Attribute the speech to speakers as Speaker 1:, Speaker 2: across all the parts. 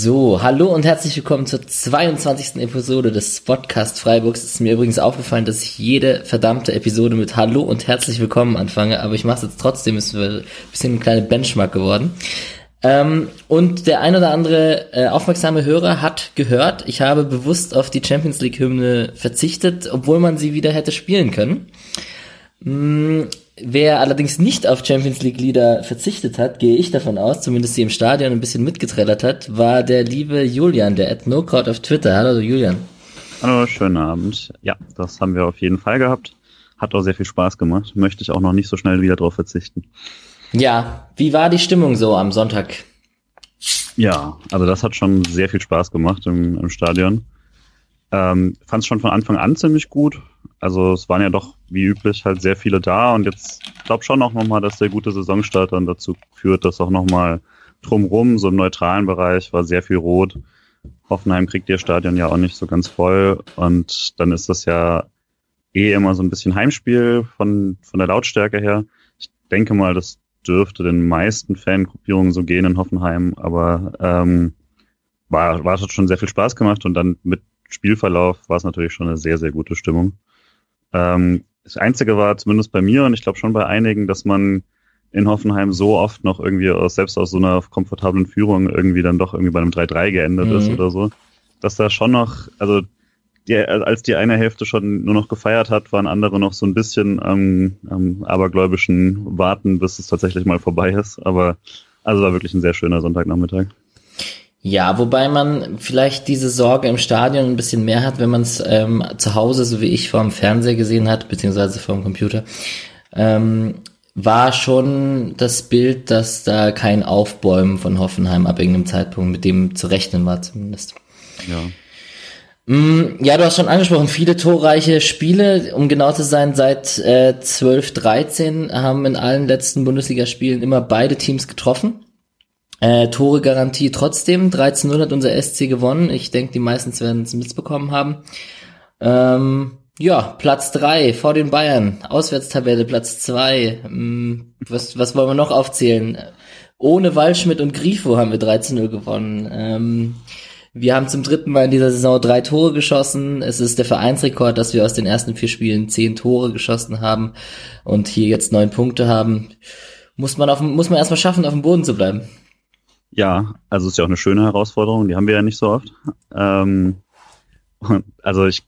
Speaker 1: So, hallo und herzlich willkommen zur 22. Episode des Podcast Freiburgs. Es ist mir übrigens aufgefallen, dass ich jede verdammte Episode mit Hallo und herzlich willkommen anfange, aber ich mache es jetzt trotzdem, ist ein bisschen ein kleiner Benchmark geworden. Ähm, und der ein oder andere äh, aufmerksame Hörer hat gehört, ich habe bewusst auf die Champions League Hymne verzichtet, obwohl man sie wieder hätte spielen können. Mm, wer allerdings nicht auf Champions League Lieder verzichtet hat, gehe ich davon aus, zumindest sie im Stadion ein bisschen mitgetrellert hat, war der liebe Julian, der at NoCrowd auf Twitter. Hallo Julian.
Speaker 2: Hallo, schönen Abend. Ja, das haben wir auf jeden Fall gehabt. Hat auch sehr viel Spaß gemacht. Möchte ich auch noch nicht so schnell wieder drauf verzichten.
Speaker 1: Ja, wie war die Stimmung so am Sonntag?
Speaker 2: Ja, also das hat schon sehr viel Spaß gemacht im, im Stadion. Ähm, Fand es schon von Anfang an ziemlich gut. Also es waren ja doch wie üblich halt sehr viele da und jetzt glaube schon auch nochmal, dass der gute Saisonstart dann dazu führt, dass auch nochmal drumrum, so im neutralen Bereich, war sehr viel rot. Hoffenheim kriegt ihr Stadion ja auch nicht so ganz voll und dann ist das ja eh immer so ein bisschen Heimspiel von, von der Lautstärke her. Ich denke mal, das dürfte den meisten Fangruppierungen so gehen in Hoffenheim, aber ähm, war, war hat schon sehr viel Spaß gemacht und dann mit Spielverlauf war es natürlich schon eine sehr, sehr gute Stimmung. Ähm, das Einzige war zumindest bei mir und ich glaube schon bei einigen, dass man in Hoffenheim so oft noch irgendwie aus, selbst aus so einer komfortablen Führung irgendwie dann doch irgendwie bei einem 3-3 geendet mhm. ist oder so. Dass da schon noch, also die, als die eine Hälfte schon nur noch gefeiert hat, waren andere noch so ein bisschen am, am abergläubischen Warten, bis es tatsächlich mal vorbei ist. Aber also war wirklich ein sehr schöner Sonntagnachmittag.
Speaker 1: Ja, wobei man vielleicht diese Sorge im Stadion ein bisschen mehr hat, wenn man es ähm, zu Hause, so wie ich, vor dem Fernseher gesehen hat, beziehungsweise vor dem Computer. Ähm, war schon das Bild, dass da kein Aufbäumen von Hoffenheim ab irgendeinem Zeitpunkt mit dem zu rechnen war zumindest.
Speaker 2: Ja.
Speaker 1: Mm, ja, du hast schon angesprochen, viele torreiche Spiele, um genau zu sein, seit äh, 12, 13 haben in allen letzten Bundesligaspielen immer beide Teams getroffen. Äh, Tore-Garantie trotzdem, 13-0 hat unser SC gewonnen. Ich denke, die meisten werden es mitbekommen haben. Ähm, ja, Platz drei vor den Bayern. Auswärtstabelle Platz zwei. Ähm, was, was wollen wir noch aufzählen? Ohne Waldschmidt und Grifo haben wir 13-0 gewonnen. Ähm, wir haben zum dritten Mal in dieser Saison drei Tore geschossen. Es ist der Vereinsrekord, dass wir aus den ersten vier Spielen zehn Tore geschossen haben und hier jetzt neun Punkte haben. Muss man auf, muss man erstmal schaffen, auf dem Boden zu bleiben.
Speaker 2: Ja, also ist ja auch eine schöne Herausforderung, die haben wir ja nicht so oft. Ähm, also ich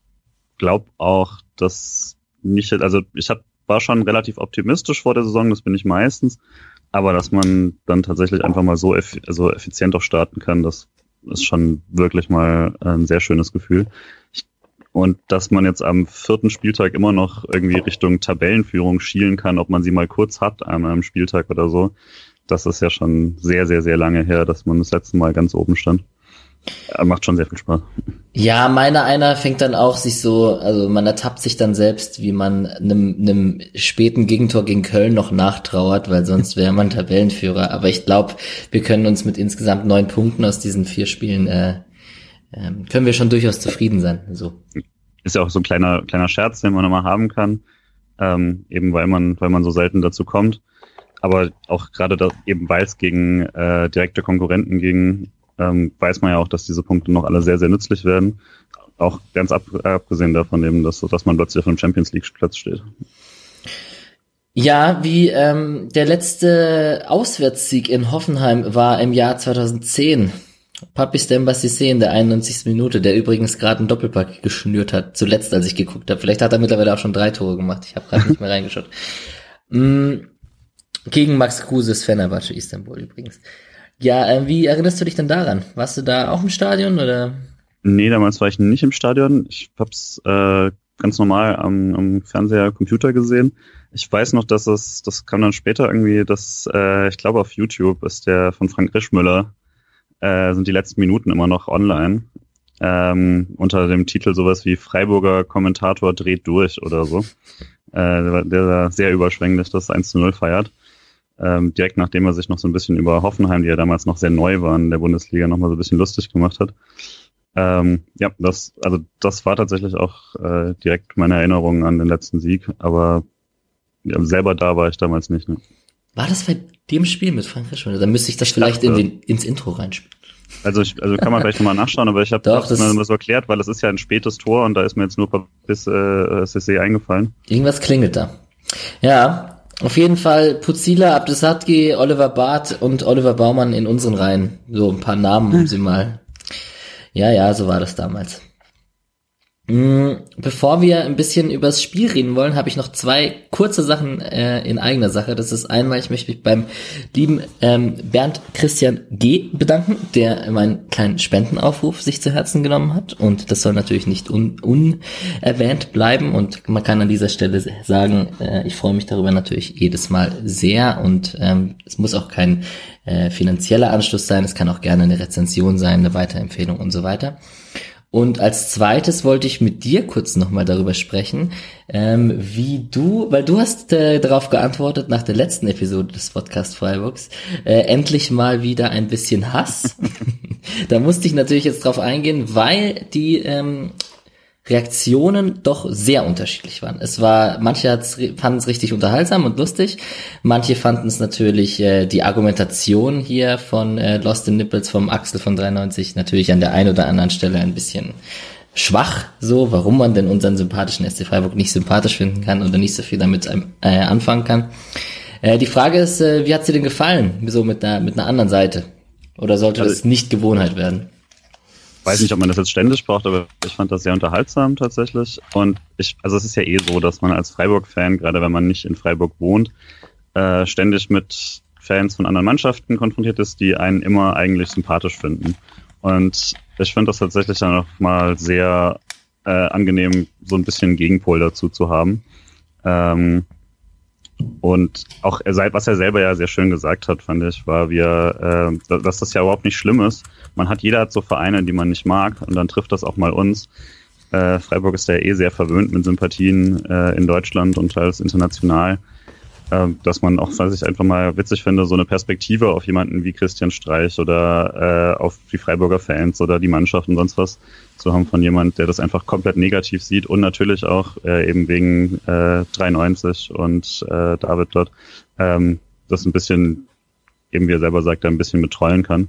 Speaker 2: glaube auch, dass nicht, also ich hab, war schon relativ optimistisch vor der Saison, das bin ich meistens, aber dass man dann tatsächlich einfach mal so eff also effizient auch starten kann, das ist schon wirklich mal ein sehr schönes Gefühl. Ich, und dass man jetzt am vierten Spieltag immer noch irgendwie Richtung Tabellenführung schielen kann, ob man sie mal kurz hat an einem Spieltag oder so, das ist ja schon sehr, sehr, sehr lange her, dass man das letzte Mal ganz oben stand. Macht schon sehr viel Spaß.
Speaker 1: Ja, meiner einer fängt dann auch sich so, also man ertappt sich dann selbst, wie man einem, einem späten Gegentor gegen Köln noch nachtrauert, weil sonst wäre man Tabellenführer. Aber ich glaube, wir können uns mit insgesamt neun Punkten aus diesen vier Spielen, äh, äh, können wir schon durchaus zufrieden sein. So.
Speaker 2: Ist ja auch so ein kleiner, kleiner Scherz, den man immer haben kann, ähm, eben weil man, weil man so selten dazu kommt. Aber auch gerade da, eben weil es gegen äh, direkte Konkurrenten ging, ähm, weiß man ja auch, dass diese Punkte noch alle sehr, sehr nützlich werden. Auch ganz ab, abgesehen davon eben, dass, dass man plötzlich auf einem Champions League Platz steht.
Speaker 1: Ja, wie ähm, der letzte Auswärtssieg in Hoffenheim war im Jahr 2010. Papi Stemba Cissé in der 91. Minute, der übrigens gerade einen Doppelpack geschnürt hat, zuletzt, als ich geguckt habe. Vielleicht hat er mittlerweile auch schon drei Tore gemacht. Ich habe gerade nicht mehr reingeschaut. Mm, gegen Max Kruses Fenerbahce Istanbul übrigens. Ja, äh, wie erinnerst du dich denn daran? Warst du da auch im Stadion oder?
Speaker 2: Nee, damals war ich nicht im Stadion. Ich hab's äh, ganz normal am, am Fernseher, Computer gesehen. Ich weiß noch, dass es, das kam dann später irgendwie, dass äh, ich glaube auf YouTube ist der von Frank Rischmüller, äh, sind die letzten Minuten immer noch online. Ähm, unter dem Titel sowas wie Freiburger Kommentator dreht durch oder so. Äh, der, der sehr überschwänglich das 1 zu 0 feiert ähm, direkt nachdem er sich noch so ein bisschen über Hoffenheim, die ja damals noch sehr neu waren in der Bundesliga, noch mal so ein bisschen lustig gemacht hat. Ähm, ja, das, also das war tatsächlich auch äh, direkt meine Erinnerung an den letzten Sieg, aber ja, selber da war ich damals nicht. Ne?
Speaker 1: War das bei dem Spiel mit Frankreich schon? Dann müsste ich das ich vielleicht dachte, in den, ins Intro reinspielen.
Speaker 2: Also, ich, also kann man vielleicht nochmal nachschauen, aber ich habe das, das so erklärt, weil das ist ja ein spätes Tor und da ist mir jetzt nur bis äh, CC eingefallen.
Speaker 1: Irgendwas klingelt da. Ja, auf jeden Fall Puzila, Abdesatki, Oliver Barth und Oliver Baumann in unseren Reihen. So ein paar Namen, um sie mal. Ja, ja, so war das damals. Mm, bevor wir ein bisschen über das Spiel reden wollen, habe ich noch zwei kurze Sachen äh, in eigener Sache. Das ist einmal, ich möchte mich beim lieben ähm, Bernd Christian G. bedanken, der meinen kleinen Spendenaufruf sich zu Herzen genommen hat. Und das soll natürlich nicht un unerwähnt bleiben. Und man kann an dieser Stelle sagen, äh, ich freue mich darüber natürlich jedes Mal sehr. Und ähm, es muss auch kein äh, finanzieller Anschluss sein. Es kann auch gerne eine Rezension sein, eine Weiterempfehlung und so weiter. Und als zweites wollte ich mit dir kurz nochmal darüber sprechen, ähm, wie du, weil du hast äh, darauf geantwortet nach der letzten Episode des Podcast Freiburgs, äh, endlich mal wieder ein bisschen Hass. da musste ich natürlich jetzt drauf eingehen, weil die ähm, Reaktionen doch sehr unterschiedlich waren. Es war, manche fanden es richtig unterhaltsam und lustig, manche fanden es natürlich äh, die Argumentation hier von äh, Lost in Nipples vom Axel von 93 natürlich an der einen oder anderen Stelle ein bisschen schwach, so, warum man denn unseren sympathischen SC Freiburg nicht sympathisch finden kann oder nicht so viel damit äh, anfangen kann. Äh, die Frage ist, äh, wie hat sie denn gefallen, so mit einer, mit einer anderen Seite? Oder sollte also, das nicht Gewohnheit werden?
Speaker 2: Weiß nicht, ob man das jetzt ständig braucht, aber ich fand das sehr unterhaltsam tatsächlich. Und ich, also es ist ja eh so, dass man als Freiburg-Fan, gerade wenn man nicht in Freiburg wohnt, äh, ständig mit Fans von anderen Mannschaften konfrontiert ist, die einen immer eigentlich sympathisch finden. Und ich finde das tatsächlich dann auch mal sehr äh, angenehm, so ein bisschen Gegenpol dazu zu haben. Ähm, und auch was er selber ja sehr schön gesagt hat, fand ich, war, wir, äh, dass das ja überhaupt nicht schlimm ist. Man hat jeder hat so Vereine, die man nicht mag, und dann trifft das auch mal uns. Äh, Freiburg ist ja eh sehr verwöhnt mit Sympathien äh, in Deutschland und teils international. Äh, dass man auch, was ich einfach mal witzig finde, so eine Perspektive auf jemanden wie Christian Streich oder äh, auf die Freiburger Fans oder die Mannschaft und sonst was zu haben von jemand, der das einfach komplett negativ sieht und natürlich auch äh, eben wegen äh, 93 und äh, David dort ähm, das ein bisschen, eben wie er selber sagt, ein bisschen betrollen kann.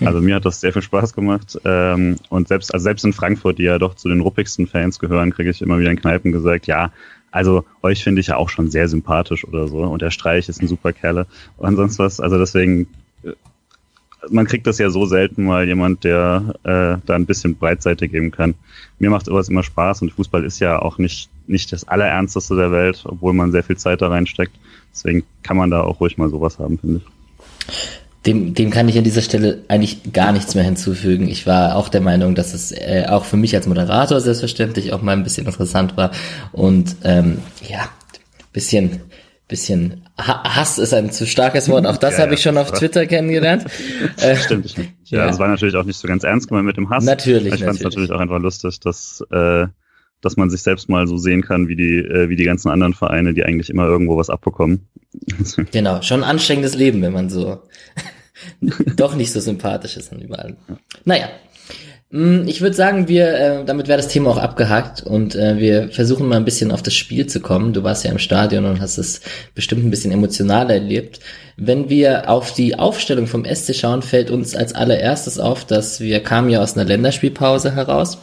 Speaker 2: Also mir hat das sehr viel Spaß gemacht. Ähm, und selbst, also selbst in Frankfurt, die ja doch zu den ruppigsten Fans gehören, kriege ich immer wieder in Kneipen gesagt, ja, also euch finde ich ja auch schon sehr sympathisch oder so. Und der Streich ist ein super Kerle und sonst was. Also deswegen, äh, man kriegt das ja so selten mal jemand, der äh, da ein bisschen Breitseite geben kann. Mir macht sowas immer Spaß und Fußball ist ja auch nicht, nicht das Allerernsteste der Welt, obwohl man sehr viel Zeit da reinsteckt. Deswegen kann man da auch ruhig mal sowas haben, finde ich.
Speaker 1: Dem, dem kann ich an dieser Stelle eigentlich gar nichts mehr hinzufügen. Ich war auch der Meinung, dass es äh, auch für mich als Moderator selbstverständlich auch mal ein bisschen interessant war. Und ähm, ja, bisschen, bisschen Hass ist ein zu starkes Wort. Auch das ja, habe ich schon auf Twitter kennengelernt.
Speaker 2: Äh, Stimmt. Ja, ja, das war natürlich auch nicht so ganz ernst gemeint mit dem Hass.
Speaker 1: Natürlich.
Speaker 2: Ich fand es natürlich auch einfach lustig, dass äh, dass man sich selbst mal so sehen kann, wie die, äh, wie die ganzen anderen Vereine, die eigentlich immer irgendwo was abbekommen.
Speaker 1: genau, schon ein anstrengendes Leben, wenn man so doch nicht so sympathisch ist dann überall. Naja. Mm, ich würde sagen, wir, äh, damit wäre das Thema auch abgehakt und äh, wir versuchen mal ein bisschen auf das Spiel zu kommen. Du warst ja im Stadion und hast es bestimmt ein bisschen emotionaler erlebt. Wenn wir auf die Aufstellung vom SC schauen, fällt uns als allererstes auf, dass wir kamen ja aus einer Länderspielpause heraus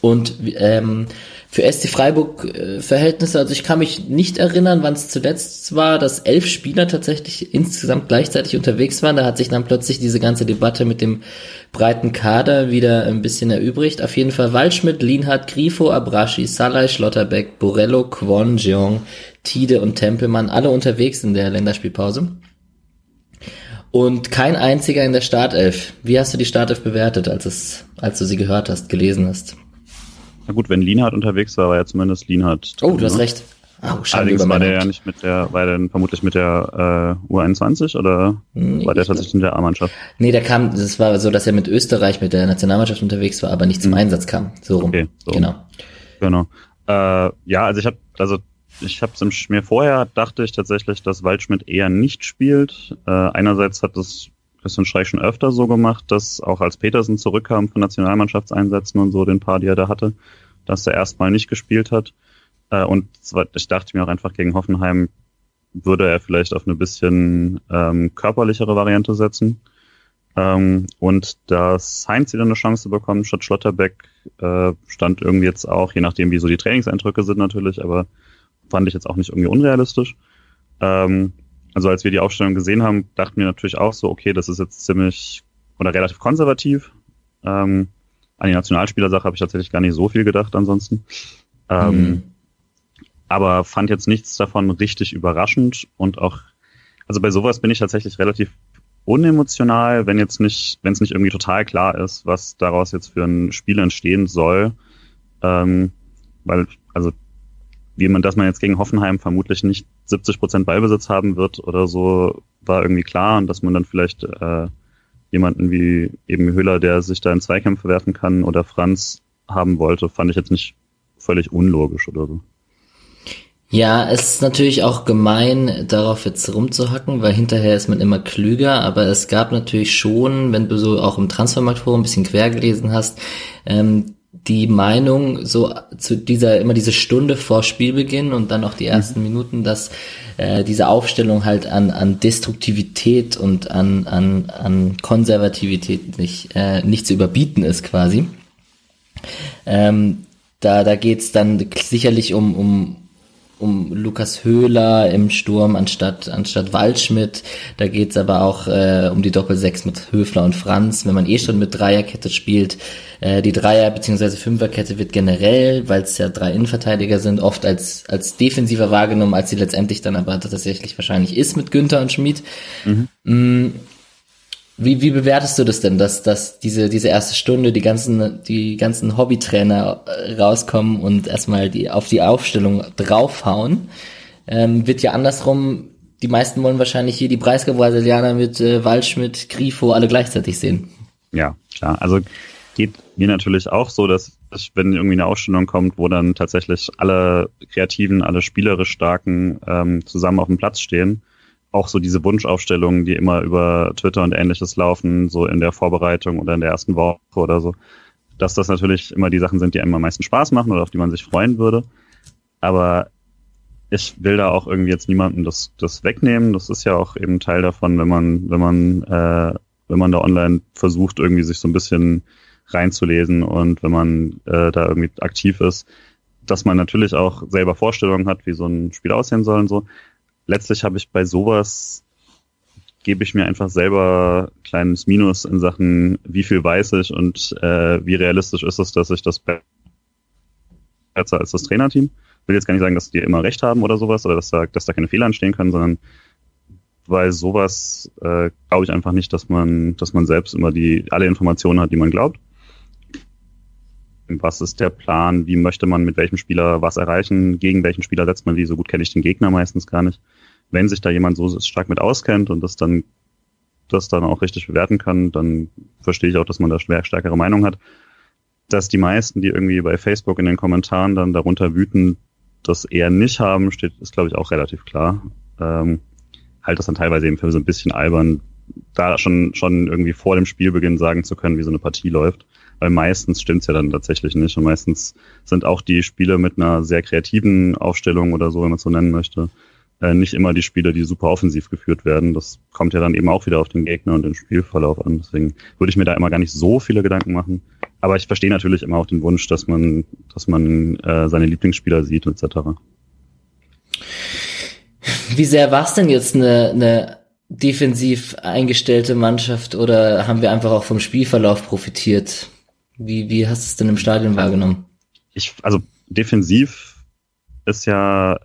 Speaker 1: und ähm, für SC Freiburg äh, Verhältnisse, also ich kann mich nicht erinnern, wann es zuletzt war, dass elf Spieler tatsächlich insgesamt gleichzeitig unterwegs waren. Da hat sich dann plötzlich diese ganze Debatte mit dem breiten Kader wieder ein bisschen erübrigt. Auf jeden Fall Waldschmidt, Lienhardt, Grifo, Abrashi, Salai, Schlotterbeck, Borello, Kwon, Jeong, Tide und Tempelmann, alle unterwegs in der Länderspielpause. Und kein einziger in der Startelf. Wie hast du die Startelf bewertet, als es, als du sie gehört hast, gelesen hast?
Speaker 2: Na gut, wenn Lienhardt unterwegs war, war ja zumindest Lienhardt.
Speaker 1: Oh, du hast ne? recht.
Speaker 2: Oh, Allerdings war der ja nicht mit der, war der vermutlich mit der äh, U21 oder hm, war der tatsächlich in der A-Mannschaft?
Speaker 1: Nee, der kam, das war so, dass er mit Österreich, mit der Nationalmannschaft unterwegs war, aber nicht zum hm. Einsatz kam. So rum. Okay, so. Genau.
Speaker 2: Genau. Äh, ja, also ich habe, also ich habe es mir vorher dachte ich tatsächlich, dass Waldschmidt eher nicht spielt. Äh, einerseits hat das Christian Streich schon öfter so gemacht, dass auch als Petersen zurückkam von Nationalmannschaftseinsätzen und so, den paar, die er da hatte, dass er erstmal nicht gespielt hat. Äh, und ich dachte mir auch einfach, gegen Hoffenheim würde er vielleicht auf eine bisschen ähm, körperlichere Variante setzen. Ähm, und dass Heinz wieder eine Chance bekommt statt Schlotterbeck, äh, stand irgendwie jetzt auch, je nachdem wie so die Trainingseindrücke sind natürlich, aber fand ich jetzt auch nicht irgendwie unrealistisch. Ähm, also als wir die Aufstellung gesehen haben, dachten wir natürlich auch so, okay, das ist jetzt ziemlich oder relativ konservativ. Ähm, an die Nationalspielersache habe ich tatsächlich gar nicht so viel gedacht ansonsten. Ähm, mhm. Aber fand jetzt nichts davon richtig überraschend und auch, also bei sowas bin ich tatsächlich relativ unemotional, wenn jetzt nicht, wenn es nicht irgendwie total klar ist, was daraus jetzt für ein Spiel entstehen soll. Ähm, weil, also wie man, dass man jetzt gegen Hoffenheim vermutlich nicht 70 Prozent Ballbesitz haben wird oder so, war irgendwie klar und dass man dann vielleicht äh, jemanden wie eben Höhler, der sich da in Zweikämpfe werfen kann oder Franz haben wollte, fand ich jetzt nicht völlig unlogisch oder so.
Speaker 1: Ja, es ist natürlich auch gemein, darauf jetzt rumzuhacken, weil hinterher ist man immer klüger, aber es gab natürlich schon, wenn du so auch im Transfermarktforum ein bisschen quer gelesen hast, ähm, die Meinung so zu dieser immer diese Stunde vor Spielbeginn und dann auch die ersten mhm. Minuten, dass äh, diese Aufstellung halt an an Destruktivität und an an an Konservativität nicht äh, nicht zu überbieten ist quasi. Ähm, da da geht's dann sicherlich um um um Lukas Höhler im Sturm anstatt anstatt Waldschmidt. Da geht's aber auch äh, um die Doppelsechs mit Höfler und Franz. Wenn man eh schon mit Dreierkette spielt, äh, die Dreier- bzw. Fünferkette wird generell, weil es ja drei Innenverteidiger sind, oft als als defensiver wahrgenommen, als sie letztendlich dann aber tatsächlich wahrscheinlich ist mit Günther und Schmid. Mhm. Mm, wie, wie bewertest du das denn, dass, dass diese, diese erste Stunde die ganzen, die ganzen Hobbytrainer äh, rauskommen und erstmal die, auf die Aufstellung draufhauen? Ähm, wird ja andersrum, die meisten wollen wahrscheinlich hier die Breisgau-Brasilianer mit äh, Waldschmidt, Grifo alle gleichzeitig sehen.
Speaker 2: Ja, klar. Also geht mir natürlich auch so, dass ich, wenn irgendwie eine Ausstellung kommt, wo dann tatsächlich alle Kreativen, alle spielerisch Starken ähm, zusammen auf dem Platz stehen, auch so diese Wunschaufstellungen, die immer über Twitter und ähnliches laufen, so in der Vorbereitung oder in der ersten Woche oder so, dass das natürlich immer die Sachen sind, die einem am meisten Spaß machen oder auf die man sich freuen würde. Aber ich will da auch irgendwie jetzt niemandem das, das wegnehmen. Das ist ja auch eben Teil davon, wenn man, wenn man, äh, wenn man da online versucht, irgendwie sich so ein bisschen reinzulesen und wenn man äh, da irgendwie aktiv ist, dass man natürlich auch selber Vorstellungen hat, wie so ein Spiel aussehen soll und so letztlich habe ich bei sowas gebe ich mir einfach selber kleines Minus in Sachen, wie viel weiß ich und äh, wie realistisch ist es, dass ich das besser als das Trainerteam. Ich will jetzt gar nicht sagen, dass die immer recht haben oder sowas oder dass da, dass da keine Fehler entstehen können, sondern bei sowas äh, glaube ich einfach nicht, dass man, dass man selbst immer die alle Informationen hat, die man glaubt. Was ist der Plan? Wie möchte man mit welchem Spieler was erreichen? Gegen welchen Spieler setzt man wie? So gut kenne ich den Gegner meistens gar nicht wenn sich da jemand so stark mit auskennt und das dann das dann auch richtig bewerten kann, dann verstehe ich auch, dass man da stärkere Meinung hat. Dass die meisten, die irgendwie bei Facebook in den Kommentaren dann darunter wüten, das eher nicht haben, steht, ist glaube ich auch relativ klar. Ähm, halt das dann teilweise eben für so ein bisschen albern, da schon, schon irgendwie vor dem Spielbeginn sagen zu können, wie so eine Partie läuft. Weil meistens stimmt's ja dann tatsächlich nicht. Und meistens sind auch die Spiele mit einer sehr kreativen Aufstellung oder so, wenn man es so nennen möchte, äh, nicht immer die Spiele, die super offensiv geführt werden. Das kommt ja dann eben auch wieder auf den Gegner und den Spielverlauf an. Deswegen würde ich mir da immer gar nicht so viele Gedanken machen. Aber ich verstehe natürlich immer auch den Wunsch, dass man, dass man äh, seine Lieblingsspieler sieht etc.
Speaker 1: Wie sehr war es denn jetzt eine, eine defensiv eingestellte Mannschaft oder haben wir einfach auch vom Spielverlauf profitiert? Wie, wie hast du es denn im Stadion wahrgenommen?
Speaker 2: Ich, also defensiv ist ja,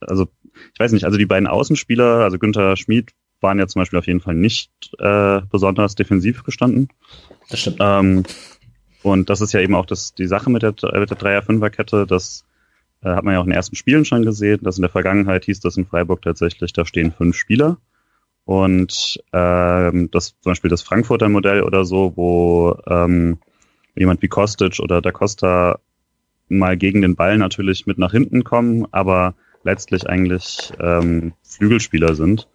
Speaker 2: also ich weiß nicht, also die beiden Außenspieler, also Günther Schmid, waren ja zum Beispiel auf jeden Fall nicht äh, besonders defensiv gestanden.
Speaker 1: Das stimmt.
Speaker 2: Ähm, und das ist ja eben auch das, die Sache mit der, mit der Dreier-Fünfer-Kette. Das äh, hat man ja auch in den ersten Spielen schon gesehen. Dass in der Vergangenheit hieß das in Freiburg tatsächlich, da stehen fünf Spieler. Und ähm, das zum Beispiel das Frankfurter Modell oder so, wo ähm, jemand wie Kostic oder Da Costa mal gegen den Ball natürlich mit nach hinten kommen, aber letztlich eigentlich ähm, Flügelspieler sind.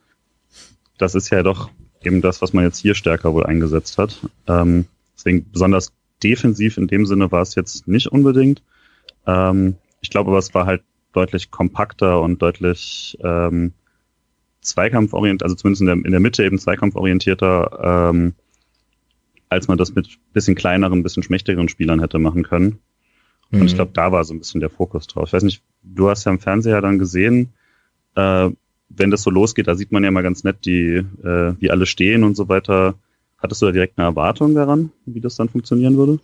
Speaker 2: Das ist ja doch eben das, was man jetzt hier stärker wohl eingesetzt hat. Ähm, deswegen besonders defensiv in dem Sinne war es jetzt nicht unbedingt. Ähm, ich glaube aber, es war halt deutlich kompakter und deutlich ähm, zweikampforientiert, also zumindest in der, in der Mitte eben zweikampforientierter, ähm, als man das mit bisschen kleineren, bisschen schmächtigeren Spielern hätte machen können. Und mhm. ich glaube, da war so ein bisschen der Fokus drauf. Ich weiß nicht, du hast ja im Fernseher dann gesehen, äh, wenn das so losgeht, da sieht man ja mal ganz nett, die, äh, wie alle stehen und so weiter. Hattest du da direkt eine Erwartung daran, wie das dann funktionieren würde?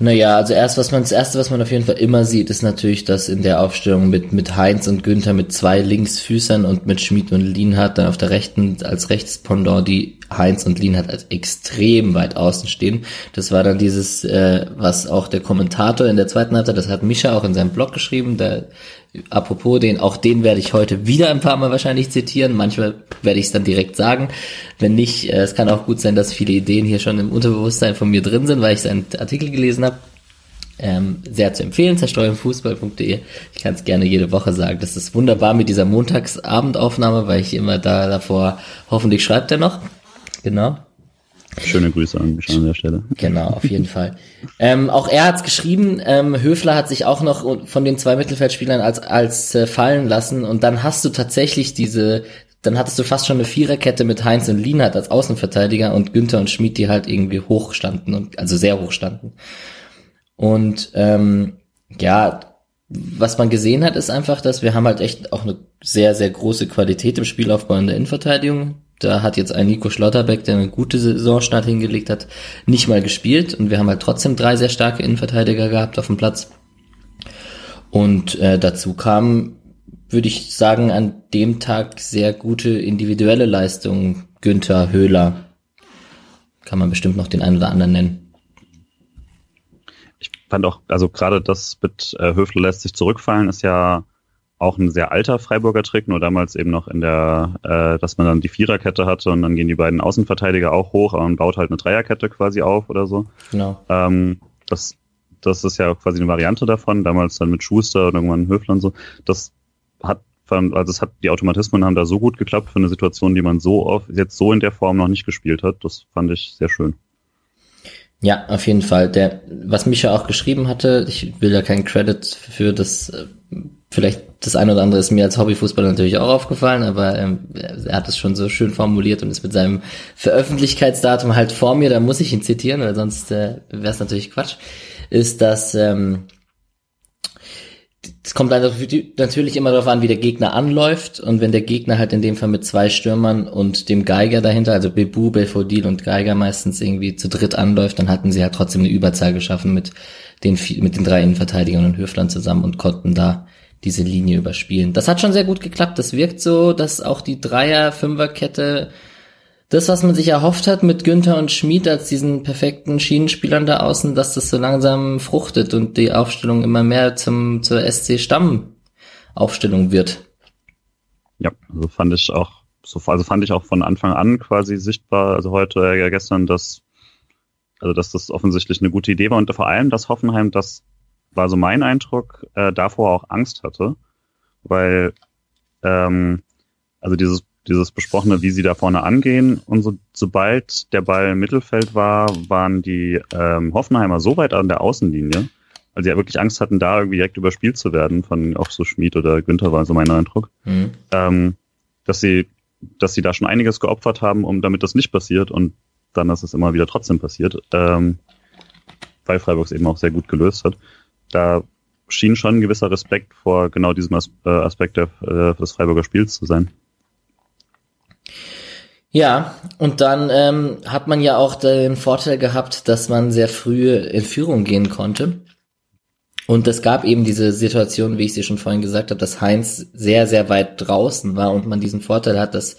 Speaker 1: Naja, also erst was man, das erste, was man auf jeden Fall immer sieht, ist natürlich, dass in der Aufstellung mit, mit Heinz und Günther mit zwei Linksfüßern und mit Schmid und Lienhardt dann auf der rechten, als Rechtspendant die Heinz und Lienhardt als extrem weit außen stehen. Das war dann dieses, äh, was auch der Kommentator in der zweiten Halbzeit, das hat Micha auch in seinem Blog geschrieben, der Apropos den, auch den werde ich heute wieder ein paar Mal wahrscheinlich zitieren. Manchmal werde ich es dann direkt sagen. Wenn nicht, äh, es kann auch gut sein, dass viele Ideen hier schon im Unterbewusstsein von mir drin sind, weil ich seinen Artikel gelesen habe. Ähm, sehr zu empfehlen, zerstreuenfußball.de. Ich kann es gerne jede Woche sagen. Das ist wunderbar mit dieser Montagsabendaufnahme, weil ich immer da davor, hoffentlich schreibt er noch. Genau.
Speaker 2: Schöne Grüße an mich an der Stelle.
Speaker 1: Genau, auf jeden Fall. Ähm, auch er hat's geschrieben. Ähm, Höfler hat sich auch noch von den zwei Mittelfeldspielern als als äh, fallen lassen und dann hast du tatsächlich diese, dann hattest du fast schon eine Viererkette mit Heinz und Lienhardt als Außenverteidiger und Günther und Schmid, die halt irgendwie hoch standen und also sehr hoch standen. Und ähm, ja, was man gesehen hat, ist einfach, dass wir haben halt echt auch eine sehr, sehr große Qualität im Spielaufbau in der Innenverteidigung. Da hat jetzt ein Nico Schlotterbeck, der eine gute Saisonstart hingelegt hat, nicht mal gespielt. Und wir haben halt trotzdem drei sehr starke Innenverteidiger gehabt auf dem Platz. Und äh, dazu kam, würde ich sagen, an dem Tag sehr gute individuelle Leistungen. Günther, Höhler, kann man bestimmt noch den einen oder anderen nennen.
Speaker 2: Ich fand auch, also gerade das mit äh, Höfler lässt sich zurückfallen, ist ja auch ein sehr alter Freiburger Trick, nur damals eben noch in der, äh, dass man dann die Viererkette hatte und dann gehen die beiden Außenverteidiger auch hoch, man baut halt eine Dreierkette quasi auf oder so. Genau. Ähm, das, das ist ja quasi eine Variante davon, damals dann mit Schuster und irgendwann Höfler und so. Das hat also es hat die Automatismen haben da so gut geklappt für eine Situation, die man so oft jetzt so in der Form noch nicht gespielt hat. Das fand ich sehr schön.
Speaker 1: Ja, auf jeden Fall. Der, was Micha auch geschrieben hatte, ich will ja keinen Credit für das äh, vielleicht das eine oder andere ist mir als Hobbyfußballer natürlich auch aufgefallen, aber ähm, er hat es schon so schön formuliert und ist mit seinem Veröffentlichkeitsdatum halt vor mir, da muss ich ihn zitieren, weil sonst äh, wäre es natürlich Quatsch, ist, dass ähm, es kommt natürlich immer darauf an, wie der Gegner anläuft und wenn der Gegner halt in dem Fall mit zwei Stürmern und dem Geiger dahinter, also Bebu, Belfodil und Geiger meistens irgendwie zu dritt anläuft, dann hatten sie halt trotzdem eine Überzahl geschaffen mit den, mit den drei Innenverteidigern und Höflern zusammen und konnten da diese Linie überspielen. Das hat schon sehr gut geklappt. Das wirkt so, dass auch die Dreier-Fünfer-Kette das, was man sich erhofft hat mit Günther und Schmid als diesen perfekten Schienenspielern da außen, dass das so langsam fruchtet und die Aufstellung immer mehr zum, zur SC-Stamm-Aufstellung wird.
Speaker 2: Ja, also fand ich auch, so, also fand ich auch von Anfang an quasi sichtbar, also heute, äh, gestern, dass, also dass das offensichtlich eine gute Idee war und vor allem, dass Hoffenheim das war so mein Eindruck, äh, davor auch Angst hatte, weil ähm, also dieses dieses besprochene, wie sie da vorne angehen und so, sobald der Ball im Mittelfeld war, waren die ähm, Hoffenheimer so weit an der Außenlinie, weil sie ja wirklich Angst hatten, da irgendwie direkt überspielt zu werden von auch so Schmid oder Günther war so mein Eindruck, mhm. ähm, dass sie dass sie da schon einiges geopfert haben, um damit das nicht passiert und dann, dass es immer wieder trotzdem passiert, ähm, weil Freiburg es eben auch sehr gut gelöst hat da schien schon ein gewisser Respekt vor genau diesem äh, Aspekt äh, des Freiburger Spiels zu sein.
Speaker 1: Ja, und dann ähm, hat man ja auch den Vorteil gehabt, dass man sehr früh in Führung gehen konnte. Und es gab eben diese Situation, wie ich sie schon vorhin gesagt habe, dass Heinz sehr, sehr weit draußen war und man diesen Vorteil hat, dass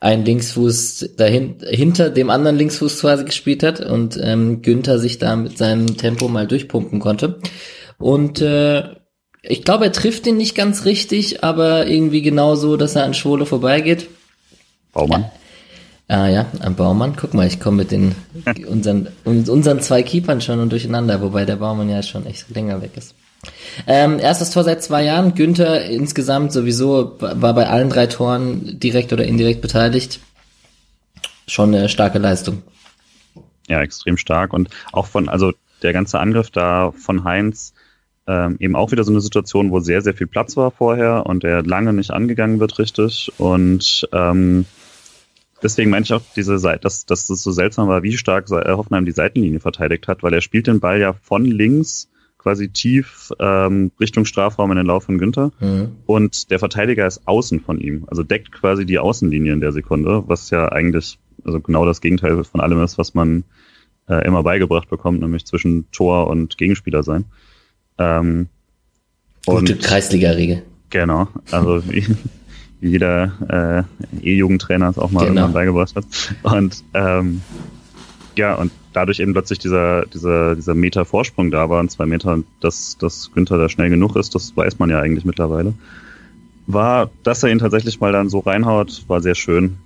Speaker 1: ein Linksfuß dahin, hinter dem anderen Linksfuß quasi gespielt hat und ähm, Günther sich da mit seinem Tempo mal durchpumpen konnte. Und äh, ich glaube, er trifft ihn nicht ganz richtig, aber irgendwie genau so, dass er an Schwole vorbeigeht.
Speaker 2: Baumann.
Speaker 1: Ah ja, am Baumann. Guck mal, ich komme mit den unseren, unseren zwei Keepern schon und durcheinander, wobei der Baumann ja schon echt länger weg ist. Ähm, erstes Tor seit zwei Jahren. Günther insgesamt sowieso war bei allen drei Toren direkt oder indirekt beteiligt. Schon eine starke Leistung.
Speaker 2: Ja, extrem stark. Und auch von, also der ganze Angriff da von Heinz, ähm, eben auch wieder so eine Situation, wo sehr, sehr viel Platz war vorher und der lange nicht angegangen wird richtig. Und ähm, deswegen meine ich auch diese Seite, dass, dass das so seltsam war, wie stark äh, Hoffenheim die Seitenlinie verteidigt hat, weil er spielt den Ball ja von links quasi tief ähm, Richtung Strafraum in den Lauf von Günther mhm. und der Verteidiger ist außen von ihm, also deckt quasi die Außenlinie in der Sekunde, was ja eigentlich also genau das Gegenteil von allem ist, was man äh, immer beigebracht bekommt, nämlich zwischen Tor und Gegenspieler sein. Ähm,
Speaker 1: Gute Kreisliga-Regel.
Speaker 2: Genau, also wie, jeder äh, E-Jugendtrainer es auch mal genau. irgendwann beigebracht hat. Und ähm, ja, und dadurch eben plötzlich dieser, dieser, dieser Meter Vorsprung da war, und zwei Meter, und dass, dass Günther da schnell genug ist, das weiß man ja eigentlich mittlerweile. War, dass er ihn tatsächlich mal dann so reinhaut, war sehr schön.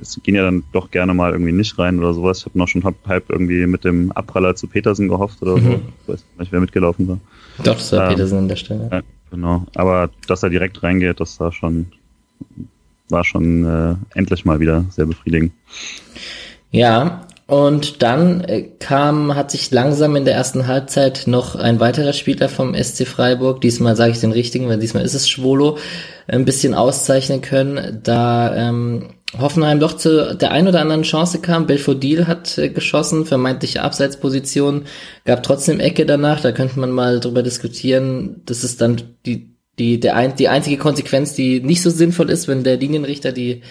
Speaker 2: Es ging ja dann doch gerne mal irgendwie nicht rein oder sowas. Ich habe noch schon halb irgendwie mit dem Abpraller zu Petersen gehofft oder so. Mhm. Ich weiß nicht, wer mitgelaufen war.
Speaker 1: Doch, das war ähm, Petersen an der Stelle.
Speaker 2: Ja, genau. Aber dass er direkt reingeht, das war schon, war schon äh, endlich mal wieder sehr befriedigend.
Speaker 1: Ja, und dann äh, kam, hat sich langsam in der ersten Halbzeit noch ein weiterer Spieler vom SC Freiburg, diesmal sage ich den richtigen, weil diesmal ist es Schwolo, ein bisschen auszeichnen können, da ähm, Hoffenheim doch zu der ein oder anderen Chance kam. Belfodil hat äh, geschossen, vermeintliche Abseitsposition, gab trotzdem Ecke danach, da könnte man mal drüber diskutieren. Das ist dann die, die, der ein, die einzige Konsequenz, die nicht so sinnvoll ist, wenn der Linienrichter die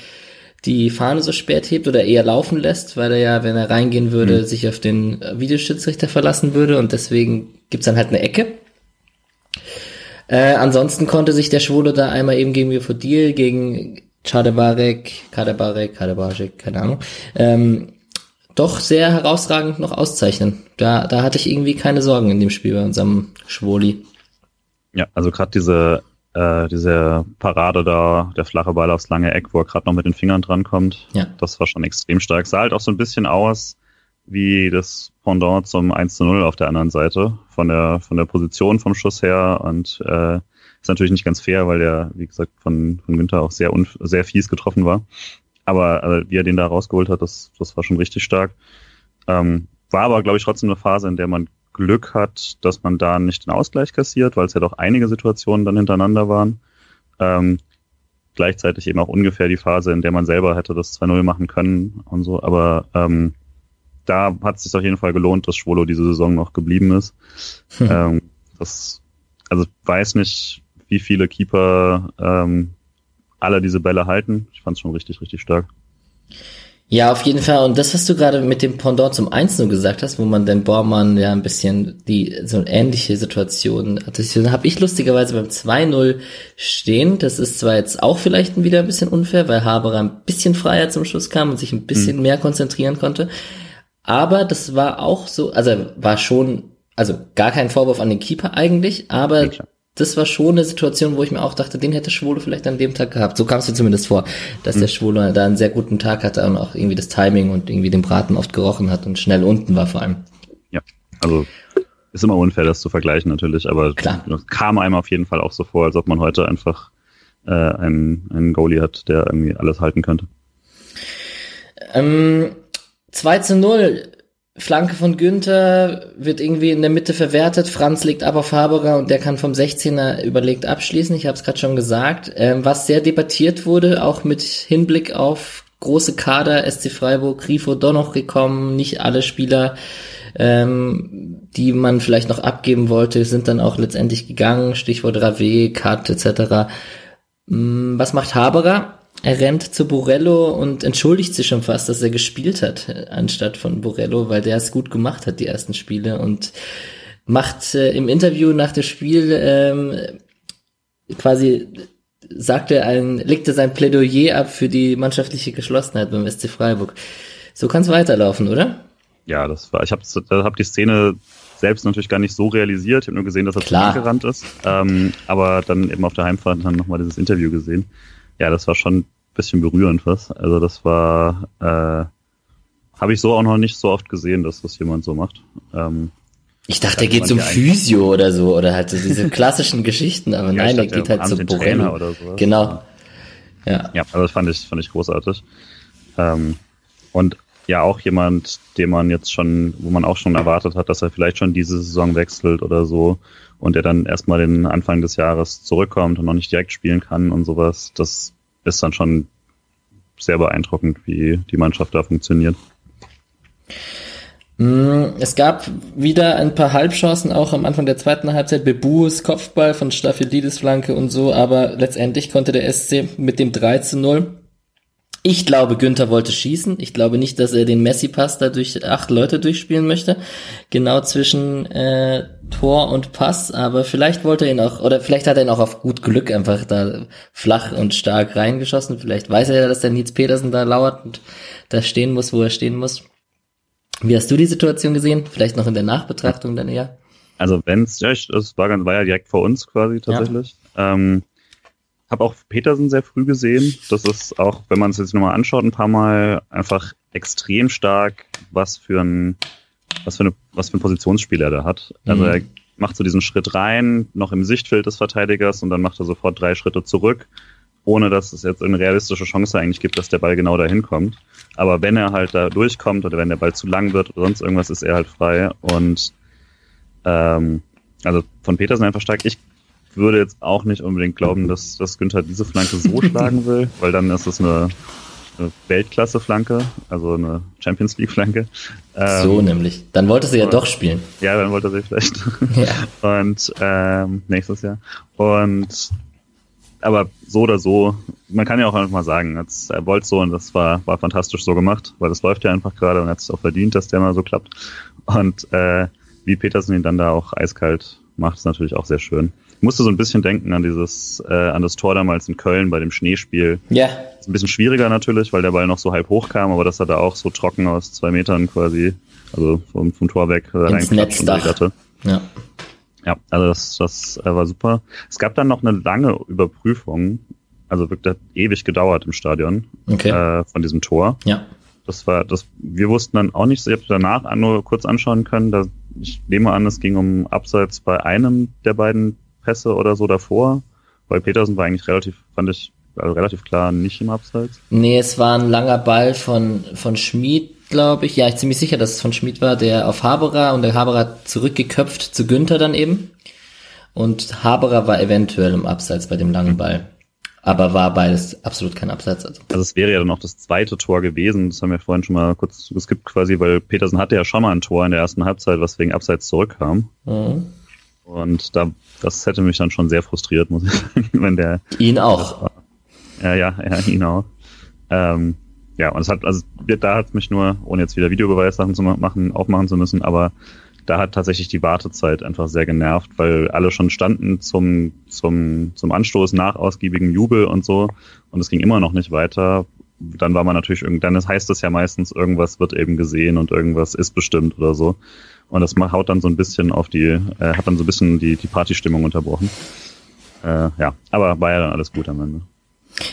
Speaker 1: die Fahne so spät hebt oder eher laufen lässt, weil er ja, wenn er reingehen würde, mhm. sich auf den Videoschiedsrichter verlassen würde und deswegen gibt's dann halt eine Ecke. Äh, ansonsten konnte sich der Schwule da einmal eben gegen Mifodil, gegen Chadebarek, Kadebarek, Kadebarek, keine Ahnung, ähm, doch sehr herausragend noch auszeichnen. Da, da hatte ich irgendwie keine Sorgen in dem Spiel bei unserem Schwoli.
Speaker 2: Ja, also gerade diese äh, diese Parade da, der flache Ball aufs lange Eck, wo er gerade noch mit den Fingern drankommt. Ja. Das war schon extrem stark. Sah halt auch so ein bisschen aus wie das Pendant zum 1 zu 0 auf der anderen Seite, von der, von der Position vom Schuss her und äh, ist natürlich nicht ganz fair, weil der, wie gesagt, von, von Günther auch sehr, sehr fies getroffen war. Aber äh, wie er den da rausgeholt hat, das, das war schon richtig stark. Ähm, war aber, glaube ich, trotzdem eine Phase, in der man Glück hat, dass man da nicht den Ausgleich kassiert, weil es ja doch einige Situationen dann hintereinander waren. Ähm, gleichzeitig eben auch ungefähr die Phase, in der man selber hätte das 2-0 machen können und so. Aber ähm, da hat es sich auf jeden Fall gelohnt, dass Schwolo diese Saison noch geblieben ist. Hm. Ähm, das, also weiß nicht, wie viele Keeper ähm, alle diese Bälle halten. Ich fand es schon richtig, richtig stark.
Speaker 1: Ja, auf jeden Fall. Und das, was du gerade mit dem Pendant zum 1 gesagt hast, wo man den Bormann ja ein bisschen die so eine ähnliche Situation hatte, habe ich lustigerweise beim 2-0 stehen. Das ist zwar jetzt auch vielleicht wieder ein bisschen unfair, weil Haberer ein bisschen freier zum Schluss kam und sich ein bisschen mhm. mehr konzentrieren konnte. Aber das war auch so, also war schon, also gar kein Vorwurf an den Keeper eigentlich, aber ja, das war schon eine Situation, wo ich mir auch dachte, den hätte Schwule vielleicht an dem Tag gehabt. So kam es mir zumindest vor, dass der Schwule da einen sehr guten Tag hatte und auch irgendwie das Timing und irgendwie den Braten oft gerochen hat und schnell unten war vor allem.
Speaker 2: Ja, also ist immer unfair, das zu vergleichen natürlich, aber Klar. kam einem auf jeden Fall auch so vor, als ob man heute einfach äh, einen, einen Goalie hat, der irgendwie alles halten könnte.
Speaker 1: Ähm, 2 zu 0 Flanke von Günther wird irgendwie in der Mitte verwertet. Franz legt ab auf Haberer und der kann vom 16er überlegt abschließen. Ich habe es gerade schon gesagt. Ähm, was sehr debattiert wurde, auch mit Hinblick auf große Kader, SC Freiburg, Grifo doch noch gekommen. Nicht alle Spieler, ähm, die man vielleicht noch abgeben wollte, sind dann auch letztendlich gegangen. Stichwort Rave, Kat etc. Hm, was macht Haberer? Er rennt zu Borello und entschuldigt sich schon fast, dass er gespielt hat, anstatt von Borello, weil der es gut gemacht hat, die ersten Spiele und macht äh, im Interview nach dem Spiel ähm, quasi sagt er ein, legte sein Plädoyer ab für die mannschaftliche Geschlossenheit beim SC Freiburg. So kann es weiterlaufen, oder?
Speaker 2: Ja, das war, ich habe hab die Szene selbst natürlich gar nicht so realisiert. Ich habe nur gesehen, dass er Klar. gerannt ist. Ähm, aber dann eben auf der Heimfahrt dann nochmal dieses Interview gesehen ja, das war schon ein bisschen berührend was. Also das war, äh, habe ich so auch noch nicht so oft gesehen, dass das jemand so macht. Ähm,
Speaker 1: ich dachte, er geht zum Physio oder so, oder halt so diese klassischen Geschichten, aber ja, nein, er geht halt zum Borello. Oder sowas. Genau.
Speaker 2: Ja. Ja, also das fand ich, fand ich großartig. Ähm, und ja auch jemand, den man jetzt schon, wo man auch schon erwartet hat, dass er vielleicht schon diese Saison wechselt oder so und der dann erstmal den Anfang des Jahres zurückkommt und noch nicht direkt spielen kann und sowas. Das ist dann schon sehr beeindruckend, wie die Mannschaft da funktioniert.
Speaker 1: Mm, es gab wieder ein paar Halbchancen auch am Anfang der zweiten Halbzeit. Bebus Kopfball von Staphylidis Flanke und so, aber letztendlich konnte der SC mit dem 3 zu 0 ich glaube, Günther wollte schießen. Ich glaube nicht, dass er den Messi-Pass da durch acht Leute durchspielen möchte. Genau zwischen äh, Tor und Pass. Aber vielleicht wollte er ihn auch, oder vielleicht hat er ihn auch auf gut Glück einfach da flach und stark reingeschossen. Vielleicht weiß er ja, dass der Nils Petersen da lauert und da stehen muss, wo er stehen muss. Wie hast du die Situation gesehen? Vielleicht noch in der Nachbetrachtung dann eher?
Speaker 2: Also wenn's, ja, es war, war ja direkt vor uns quasi tatsächlich. Ja. Ähm, habe auch Petersen sehr früh gesehen. Das ist auch, wenn man es jetzt nochmal anschaut, ein paar Mal einfach extrem stark, was für ein, was für eine, was für ein Positionsspiel er da hat. Also mhm. er macht so diesen Schritt rein, noch im Sichtfeld des Verteidigers und dann macht er sofort drei Schritte zurück, ohne dass es jetzt eine realistische Chance eigentlich gibt, dass der Ball genau dahin kommt. Aber wenn er halt da durchkommt oder wenn der Ball zu lang wird oder sonst irgendwas, ist er halt frei. Und ähm, also von Petersen einfach stark. Ich würde jetzt auch nicht unbedingt glauben, dass, dass Günther diese Flanke so schlagen will, weil dann ist es eine, eine Weltklasse-Flanke, also eine Champions League-Flanke.
Speaker 1: Ähm, so nämlich. Dann wollte sie ja doch spielen.
Speaker 2: Ja, dann wollte sie vielleicht. Ja. Und ähm, nächstes Jahr. Und aber so oder so, man kann ja auch einfach mal sagen, jetzt, er wollte so und das war, war fantastisch so gemacht, weil das läuft ja einfach gerade und hat es auch verdient, dass der mal so klappt. Und äh, wie Petersen ihn dann da auch eiskalt macht, ist natürlich auch sehr schön. Ich musste so ein bisschen denken an dieses, äh, an das Tor damals in Köln bei dem Schneespiel.
Speaker 1: Ja.
Speaker 2: Ist ein bisschen schwieriger natürlich, weil der Ball noch so halb hoch kam, aber das hat er auch so trocken aus zwei Metern quasi, also vom, vom Tor weg
Speaker 1: reingeklatscht und hatte. Ja.
Speaker 2: Ja, also das, das äh, war super. Es gab dann noch eine lange Überprüfung, also wirklich hat ewig gedauert im Stadion
Speaker 1: okay.
Speaker 2: äh, von diesem Tor.
Speaker 1: Ja.
Speaker 2: Das war, das, wir wussten dann auch nicht, ich habe danach nur kurz anschauen können, da, ich nehme an, es ging um Abseits bei einem der beiden Pässe oder so davor? Weil Petersen war eigentlich relativ, fand ich, also relativ klar nicht im Abseits.
Speaker 1: Nee, es war ein langer Ball von, von Schmid, glaube ich. Ja, ich bin ziemlich sicher, dass es von Schmid war, der auf Haberer und der Haberer zurückgeköpft zu Günther dann eben. Und Haberer war eventuell im Abseits bei dem langen Ball. Aber war beides absolut kein Abseits.
Speaker 2: Also. also es wäre ja dann auch das zweite Tor gewesen. Das haben wir vorhin schon mal kurz geskippt quasi, weil Petersen hatte ja schon mal ein Tor in der ersten Halbzeit, was wegen Abseits zurückkam. Mhm. Und da, das hätte mich dann schon sehr frustriert, muss ich sagen, wenn der.
Speaker 1: Ihn auch.
Speaker 2: Ja, ja, ja, ihn auch. Ähm, ja, und es hat, also da hat mich nur, ohne jetzt wieder Videobeweissachen zu machen, aufmachen zu müssen, aber da hat tatsächlich die Wartezeit einfach sehr genervt, weil alle schon standen zum, zum, zum Anstoß nach ausgiebigem Jubel und so und es ging immer noch nicht weiter. Dann war man natürlich, dann heißt es ja meistens, irgendwas wird eben gesehen und irgendwas ist bestimmt oder so. Und das haut dann so ein bisschen auf die, äh, hat dann so ein bisschen die, die Partystimmung unterbrochen. Äh, ja, aber war ja dann alles gut am Ende.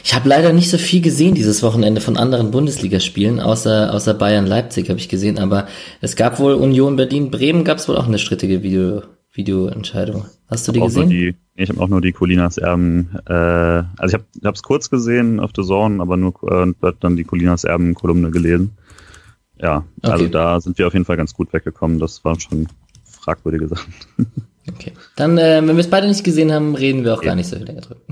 Speaker 1: Ich habe leider nicht so viel gesehen dieses Wochenende von anderen Bundesligaspielen, außer, außer Bayern Leipzig habe ich gesehen, aber es gab wohl Union Berlin Bremen, gab es wohl auch eine strittige Video, Videoentscheidung. Hast du die gesehen?
Speaker 2: Die, ich habe auch nur die Colinas Erben, äh, also ich habe es kurz gesehen auf The Zone, aber nur äh, dann die Colinas Erben Kolumne gelesen. Ja, also okay. also da sind wir auf jeden Fall ganz gut weggekommen. Das waren schon fragwürdige Sachen.
Speaker 1: Okay. Dann, äh, wenn wir es beide nicht gesehen haben, reden wir auch ja. gar nicht so viel länger drüber.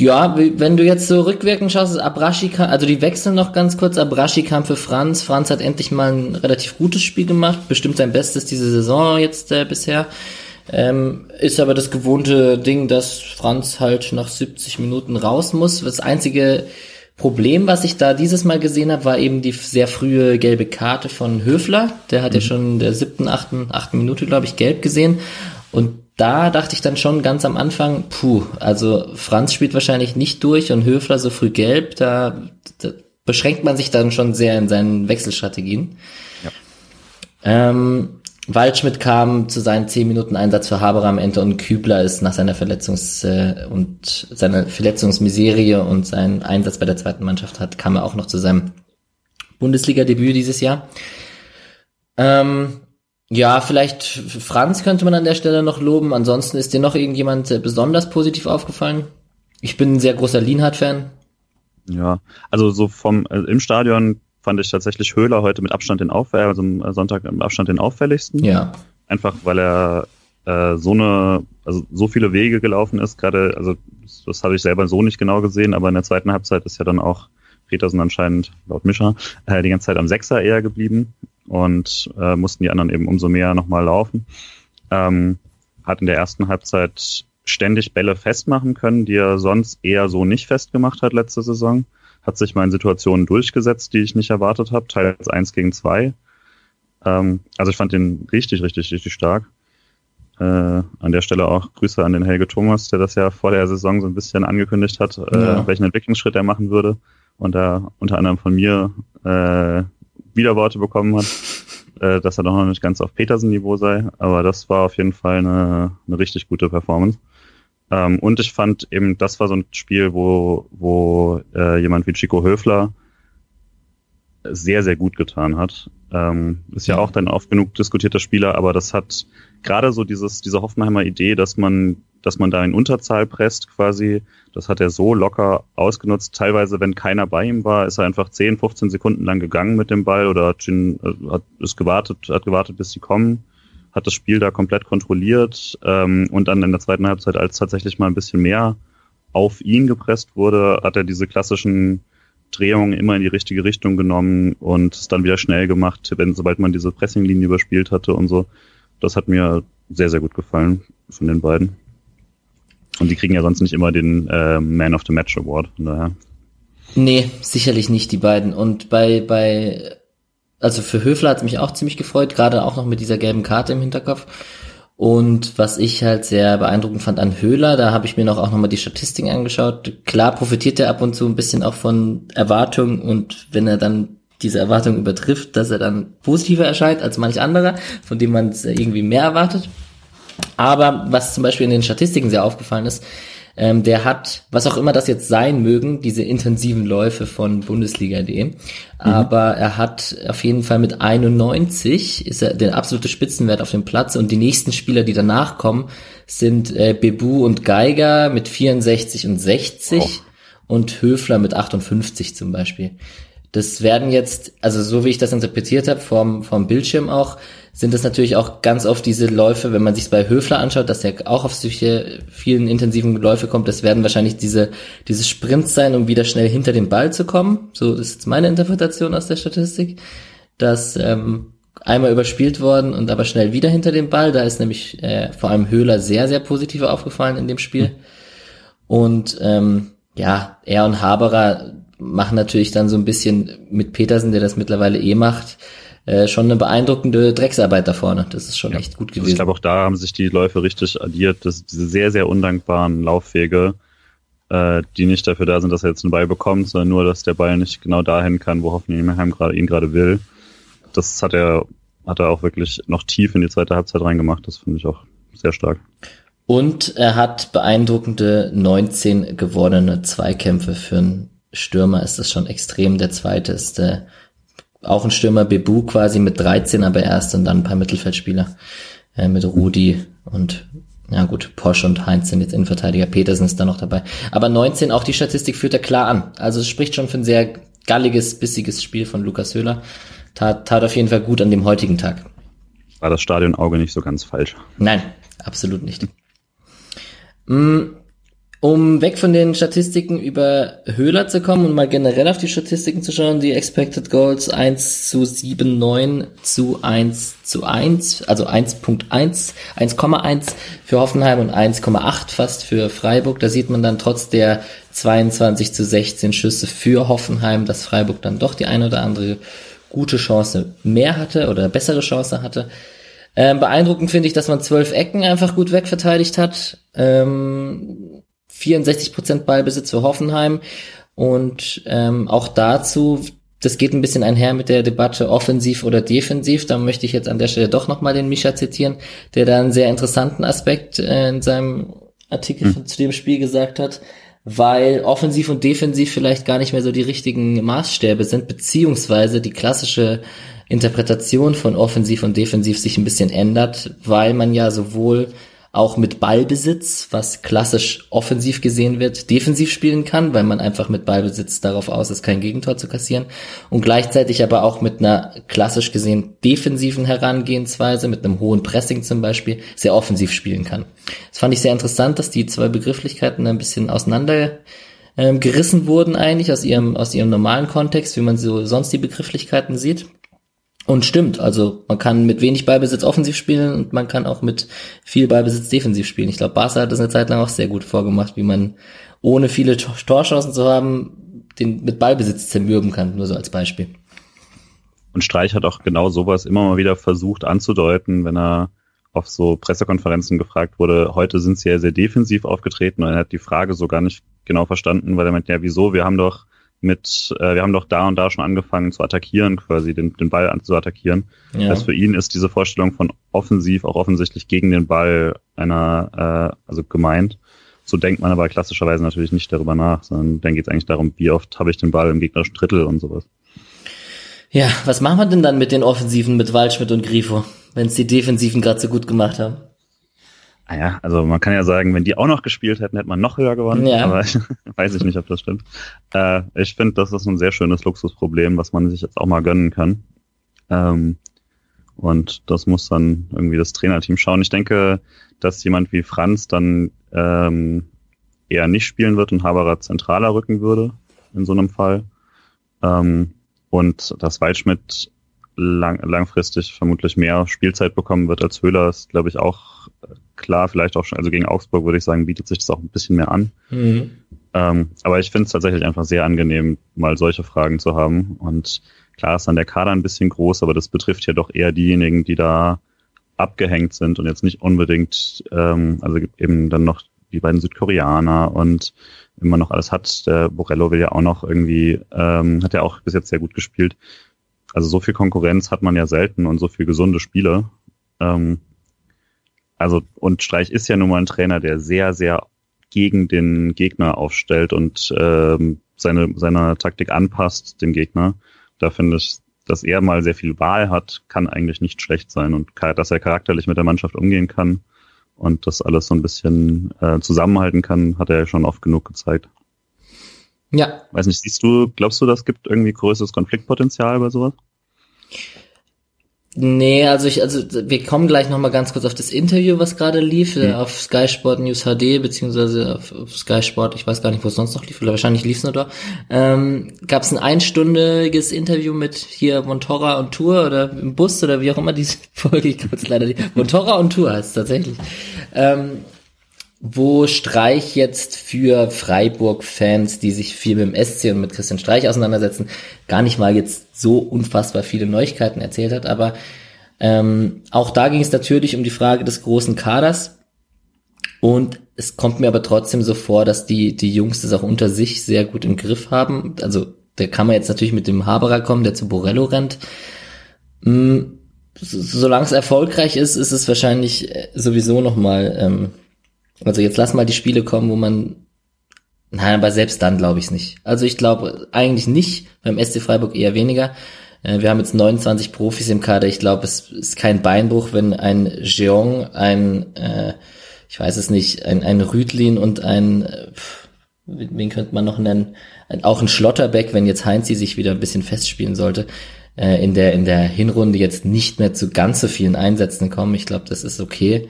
Speaker 1: Ja, wenn du jetzt so rückwirkend schaust, Abrashi kam, also die wechseln noch ganz kurz. Abrashi kam für Franz. Franz hat endlich mal ein relativ gutes Spiel gemacht, bestimmt sein Bestes diese Saison jetzt äh, bisher. Ähm, ist aber das gewohnte Ding, dass Franz halt nach 70 Minuten raus muss. Das einzige Problem, was ich da dieses Mal gesehen habe, war eben die sehr frühe gelbe Karte von Höfler. Der hat mhm. ja schon in der siebten, achten, achten Minute, glaube ich, gelb gesehen. Und da dachte ich dann schon ganz am Anfang, puh, also Franz spielt wahrscheinlich nicht durch und Höfler so früh gelb, da, da beschränkt man sich dann schon sehr in seinen Wechselstrategien. Ja. Ähm, Waldschmidt kam zu seinen 10 Minuten Einsatz für Haberer am Ende und Kübler ist nach seiner Verletzungs- äh, und seiner Verletzungsmiserie und seinen Einsatz bei der zweiten Mannschaft hat, kam er auch noch zu seinem Bundesliga-Debüt dieses Jahr. Ähm, ja, vielleicht Franz könnte man an der Stelle noch loben. Ansonsten ist dir noch irgendjemand äh, besonders positiv aufgefallen? Ich bin ein sehr großer Lienhardt-Fan.
Speaker 2: Ja, also so vom äh, im Stadion fand ich tatsächlich Höhler heute mit Abstand den Auffälligsten, also am Sonntag mit Abstand den auffälligsten.
Speaker 1: Ja.
Speaker 2: Einfach weil er äh, so eine, also so viele Wege gelaufen ist, gerade, also das, das habe ich selber so nicht genau gesehen, aber in der zweiten Halbzeit ist ja dann auch Petersen anscheinend, laut Mischer, äh, die ganze Zeit am Sechser eher geblieben und äh, mussten die anderen eben umso mehr nochmal laufen. Ähm, hat in der ersten Halbzeit ständig Bälle festmachen können, die er sonst eher so nicht festgemacht hat letzte Saison. Hat sich mal in Situationen durchgesetzt, die ich nicht erwartet habe, teils eins gegen zwei. Ähm, also ich fand den richtig, richtig, richtig stark. Äh, an der Stelle auch Grüße an den Helge Thomas, der das ja vor der Saison so ein bisschen angekündigt hat, äh, ja. welchen Entwicklungsschritt er machen würde und da unter anderem von mir äh, Widerworte bekommen hat, äh, dass er doch noch nicht ganz auf Petersen-Niveau sei. Aber das war auf jeden Fall eine, eine richtig gute Performance. Ähm, und ich fand eben, das war so ein Spiel, wo, wo äh, jemand wie Chico Höfler sehr, sehr gut getan hat. Ähm, ist ja auch dann oft genug diskutierter Spieler, aber das hat gerade so dieses, diese Hoffenheimer Idee, dass man, dass man da in Unterzahl presst quasi, das hat er so locker ausgenutzt. Teilweise, wenn keiner bei ihm war, ist er einfach 10, 15 Sekunden lang gegangen mit dem Ball oder hat, äh, hat ist gewartet, hat gewartet, bis sie kommen, hat das Spiel da komplett kontrolliert ähm, und dann in der zweiten Halbzeit, als tatsächlich mal ein bisschen mehr auf ihn gepresst wurde, hat er diese klassischen Drehungen immer in die richtige Richtung genommen und es dann wieder schnell gemacht, wenn sobald man diese Pressinglinie überspielt hatte und so. Das hat mir sehr, sehr gut gefallen von den beiden. Und die kriegen ja sonst nicht immer den äh, Man of the Match Award, von daher.
Speaker 1: Nee, sicherlich nicht die beiden. Und bei, bei, also für Höfler hat mich auch ziemlich gefreut, gerade auch noch mit dieser gelben Karte im Hinterkopf. Und was ich halt sehr beeindruckend fand an Höhler, da habe ich mir noch auch nochmal die Statistiken angeschaut. Klar profitiert er ab und zu ein bisschen auch von Erwartungen und wenn er dann diese Erwartung übertrifft, dass er dann positiver erscheint als manch anderer, von dem man es irgendwie mehr erwartet. Aber was zum Beispiel in den Statistiken sehr aufgefallen ist, ähm, der hat, was auch immer das jetzt sein mögen, diese intensiven Läufe von Bundesliga.de, mhm. aber er hat auf jeden Fall mit 91 ist er der absolute Spitzenwert auf dem Platz und die nächsten Spieler, die danach kommen, sind äh, Bebu und Geiger mit 64 und 60 oh. und Höfler mit 58 zum Beispiel. Das werden jetzt, also so wie ich das interpretiert habe, vom, vom Bildschirm auch, sind das natürlich auch ganz oft diese Läufe, wenn man sich bei Höfler anschaut, dass er auch auf solche vielen intensiven Läufe kommt, das werden wahrscheinlich diese, diese Sprints sein, um wieder schnell hinter den Ball zu kommen. So ist jetzt meine Interpretation aus der Statistik, dass ähm, einmal überspielt worden und aber schnell wieder hinter dem Ball. Da ist nämlich äh, vor allem Höhler sehr, sehr positiv aufgefallen in dem Spiel. Und ähm, ja, er und Haberer machen natürlich dann so ein bisschen mit Petersen, der das mittlerweile eh macht, äh, schon eine beeindruckende Drecksarbeit da vorne. Das ist schon ja. echt gut gewesen. Also
Speaker 2: ich glaube, auch da haben sich die Läufe richtig addiert. Das, diese sehr, sehr undankbaren Laufwege, äh, die nicht dafür da sind, dass er jetzt einen Ball bekommt, sondern nur, dass der Ball nicht genau dahin kann, wo Hoffenheim gerade ihn gerade will. Das hat er, hat er auch wirklich noch tief in die zweite Halbzeit reingemacht. Das finde ich auch sehr stark.
Speaker 1: Und er hat beeindruckende 19 gewonnene Zweikämpfe für einen Stürmer ist das schon extrem. Der zweite ist äh, auch ein Stürmer, Bebu quasi mit 13, aber erst und dann ein paar Mittelfeldspieler äh, mit Rudi und ja gut, Porsche und Heinz sind jetzt Innenverteidiger, Petersen ist da noch dabei. Aber 19, auch die Statistik führt er klar an. Also es spricht schon für ein sehr galliges, bissiges Spiel von Lukas Höhler. Tat, tat auf jeden Fall gut an dem heutigen Tag.
Speaker 2: War das Stadionauge nicht so ganz falsch?
Speaker 1: Nein, absolut nicht. Mm, um weg von den Statistiken über Höhler zu kommen und mal generell auf die Statistiken zu schauen, die Expected Goals 1 zu 7,9 zu 1 zu 1, also 1.1, 1,1 für Hoffenheim und 1,8 fast für Freiburg. Da sieht man dann trotz der 22 zu 16 Schüsse für Hoffenheim, dass Freiburg dann doch die eine oder andere gute Chance mehr hatte oder bessere Chance hatte. Ähm, beeindruckend finde ich, dass man zwölf Ecken einfach gut wegverteidigt hat. Ähm, 64% Ballbesitz für Hoffenheim. Und ähm, auch dazu, das geht ein bisschen einher mit der Debatte offensiv oder defensiv. Da möchte ich jetzt an der Stelle doch nochmal den Mischa zitieren, der da einen sehr interessanten Aspekt äh, in seinem Artikel mhm. zu dem Spiel gesagt hat, weil offensiv und defensiv vielleicht gar nicht mehr so die richtigen Maßstäbe sind, beziehungsweise die klassische Interpretation von offensiv und defensiv sich ein bisschen ändert, weil man ja sowohl auch mit Ballbesitz, was klassisch offensiv gesehen wird, defensiv spielen kann, weil man einfach mit Ballbesitz darauf aus ist, kein Gegentor zu kassieren und gleichzeitig aber auch mit einer klassisch gesehen defensiven Herangehensweise, mit einem hohen Pressing zum Beispiel, sehr offensiv spielen kann. Das fand ich sehr interessant, dass die zwei Begrifflichkeiten ein bisschen auseinander ähm, gerissen wurden eigentlich aus ihrem, aus ihrem normalen Kontext, wie man so sonst die Begrifflichkeiten sieht. Und stimmt, also man kann mit wenig Ballbesitz offensiv spielen und man kann auch mit viel Ballbesitz defensiv spielen. Ich glaube, Barca hat das eine Zeit lang auch sehr gut vorgemacht, wie man ohne viele Torchancen zu haben, den mit Ballbesitz zermürben kann, nur so als Beispiel.
Speaker 2: Und Streich hat auch genau sowas immer mal wieder versucht anzudeuten, wenn er auf so Pressekonferenzen gefragt wurde, heute sind sie ja sehr defensiv aufgetreten und er hat die Frage so gar nicht genau verstanden, weil er meint, ja, wieso, wir haben doch mit, äh, wir haben doch da und da schon angefangen zu attackieren, quasi den, den Ball an, zu attackieren. Ja. Das für ihn ist diese Vorstellung von offensiv auch offensichtlich gegen den Ball einer, äh, also gemeint. So denkt man aber klassischerweise natürlich nicht darüber nach, sondern dann geht es eigentlich darum, wie oft habe ich den Ball im gegnerischen Drittel und sowas.
Speaker 1: Ja, was machen wir denn dann mit den Offensiven mit Waldschmidt und Grifo, wenn es die Defensiven gerade so gut gemacht haben?
Speaker 2: Naja, ah also man kann ja sagen, wenn die auch noch gespielt hätten, hätte man noch höher gewonnen. Ja. Aber ich, weiß ich nicht, ob das stimmt. Äh, ich finde, das ist ein sehr schönes Luxusproblem, was man sich jetzt auch mal gönnen kann. Ähm, und das muss dann irgendwie das Trainerteam schauen. Ich denke, dass jemand wie Franz dann ähm, eher nicht spielen wird und Haberer zentraler rücken würde in so einem Fall. Ähm, und dass Waldschmidt lang, langfristig vermutlich mehr Spielzeit bekommen wird als Höhler, ist, glaube ich, auch klar. Vielleicht auch schon, also gegen Augsburg würde ich sagen, bietet sich das auch ein bisschen mehr an. Mhm. Ähm, aber ich finde es tatsächlich einfach sehr angenehm, mal solche Fragen zu haben. Und klar ist dann der Kader ein bisschen groß, aber das betrifft ja doch eher diejenigen, die da abgehängt sind und jetzt nicht unbedingt, ähm, also eben dann noch die beiden Südkoreaner und immer noch alles hat. Der Borello will ja auch noch irgendwie, ähm, hat ja auch bis jetzt sehr gut gespielt. Also so viel Konkurrenz hat man ja selten und so viel gesunde Spiele. Ähm, also, und Streich ist ja nun mal ein Trainer, der sehr, sehr gegen den Gegner aufstellt und ähm, seine, seine Taktik anpasst dem Gegner. Da finde ich, dass er mal sehr viel Wahl hat, kann eigentlich nicht schlecht sein und dass er charakterlich mit der Mannschaft umgehen kann und das alles so ein bisschen äh, zusammenhalten kann, hat er ja schon oft genug gezeigt. Ja. Weiß nicht, siehst du, glaubst du, das gibt irgendwie größeres Konfliktpotenzial bei sowas?
Speaker 1: Nee, also ich, also wir kommen gleich nochmal ganz kurz auf das Interview, was gerade lief, mhm. auf Sky Sport News HD, beziehungsweise auf, auf Sky Sport, ich weiß gar nicht, wo es sonst noch lief, oder wahrscheinlich lief es nur da. Ähm, Gab es ein einstündiges Interview mit hier Montora und Tour oder im Bus oder wie auch immer diese Folge, ich glaube es leider nicht. Montora und Tour heißt es tatsächlich. Ähm, wo Streich jetzt für Freiburg-Fans, die sich viel mit dem SC und mit Christian Streich auseinandersetzen, gar nicht mal jetzt so unfassbar viele Neuigkeiten erzählt hat. Aber ähm, auch da ging es natürlich um die Frage des großen Kaders. Und es kommt mir aber trotzdem so vor, dass die, die Jungs das auch unter sich sehr gut im Griff haben. Also da kann man jetzt natürlich mit dem Haberer kommen, der zu Borello rennt. Hm, solange es erfolgreich ist, ist es wahrscheinlich äh, sowieso nochmal ähm, also jetzt lass mal die Spiele kommen, wo man Nein, aber selbst dann glaube ich es nicht. Also ich glaube eigentlich nicht, beim SC Freiburg eher weniger. Äh, wir haben jetzt 29 Profis im Kader. Ich glaube, es ist kein Beinbruch, wenn ein Jeong, ein, äh, ich weiß es nicht, ein, ein Rüdlin und ein, äh, wen könnte man noch nennen, auch ein Schlotterbeck, wenn jetzt Heinzi sich wieder ein bisschen festspielen sollte, äh, in der in der Hinrunde jetzt nicht mehr zu ganz so vielen Einsätzen kommen. Ich glaube, das ist okay.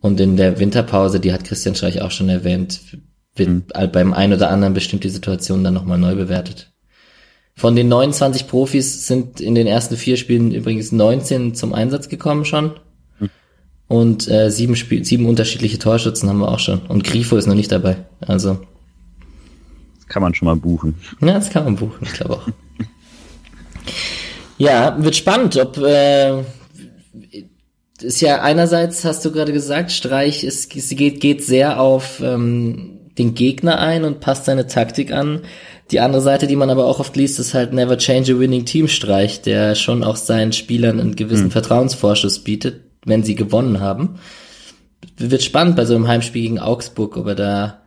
Speaker 1: Und in der Winterpause, die hat Christian Streich auch schon erwähnt, wird mhm. beim einen oder anderen bestimmt die Situation dann nochmal neu bewertet. Von den 29 Profis sind in den ersten vier Spielen übrigens 19 zum Einsatz gekommen schon. Mhm. Und äh, sieben, Spiel sieben unterschiedliche Torschützen haben wir auch schon. Und Grifo ist noch nicht dabei. Also.
Speaker 2: Das kann man schon mal buchen.
Speaker 1: Ja, das kann man buchen, ich glaube auch. ja, wird spannend, ob äh, ist ja einerseits, hast du gerade gesagt, Streich ist, geht, geht sehr auf ähm, den Gegner ein und passt seine Taktik an. Die andere Seite, die man aber auch oft liest, ist halt Never Change a Winning Team Streich, der schon auch seinen Spielern einen gewissen mhm. Vertrauensvorschuss bietet, wenn sie gewonnen haben. Wird spannend bei so einem Heimspiel gegen Augsburg, ob er da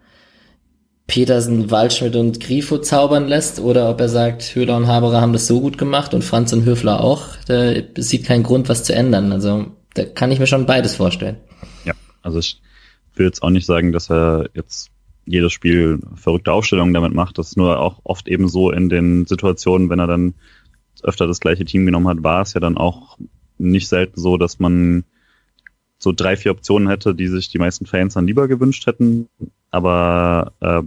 Speaker 1: Petersen, Waldschmidt und Grifo zaubern lässt oder ob er sagt, Höhler und Haberer haben das so gut gemacht und Franz und Höfler auch. Da sieht keinen Grund, was zu ändern. Also da kann ich mir schon beides vorstellen.
Speaker 2: Ja, Also ich will jetzt auch nicht sagen, dass er jetzt jedes Spiel verrückte Aufstellungen damit macht. Das ist nur auch oft eben so in den Situationen, wenn er dann öfter das gleiche Team genommen hat, war es ja dann auch nicht selten so, dass man so drei, vier Optionen hätte, die sich die meisten Fans dann lieber gewünscht hätten. Aber äh,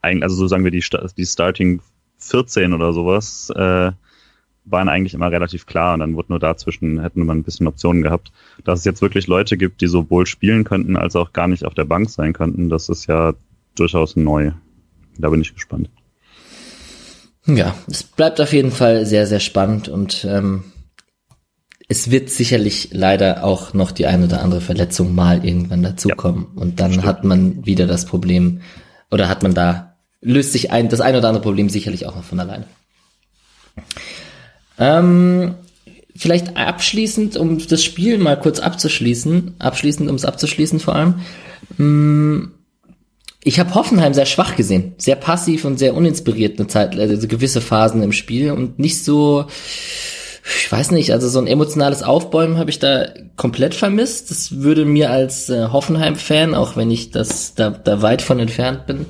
Speaker 2: eigentlich, also so sagen wir die, die Starting 14 oder sowas, äh, waren eigentlich immer relativ klar und dann wurde nur dazwischen, hätten wir ein bisschen Optionen gehabt. Dass es jetzt wirklich Leute gibt, die sowohl spielen könnten, als auch gar nicht auf der Bank sein könnten, das ist ja durchaus neu. Da bin ich gespannt.
Speaker 1: Ja, es bleibt auf jeden Fall sehr, sehr spannend und ähm, es wird sicherlich leider auch noch die ein oder andere Verletzung mal irgendwann dazukommen. Ja, und dann stimmt. hat man wieder das Problem, oder hat man da, löst sich ein, das ein oder andere Problem sicherlich auch noch von alleine. Ähm, vielleicht abschließend, um das Spiel mal kurz abzuschließen, abschließend, um es abzuschließen vor allem. Mh, mm, ich habe Hoffenheim sehr schwach gesehen, sehr passiv und sehr uninspiriert eine Zeit, also gewisse Phasen im Spiel und nicht so, ich weiß nicht, also so ein emotionales Aufbäumen habe ich da komplett vermisst. Das würde mir als äh, Hoffenheim-Fan, auch wenn ich das da, da weit von entfernt bin,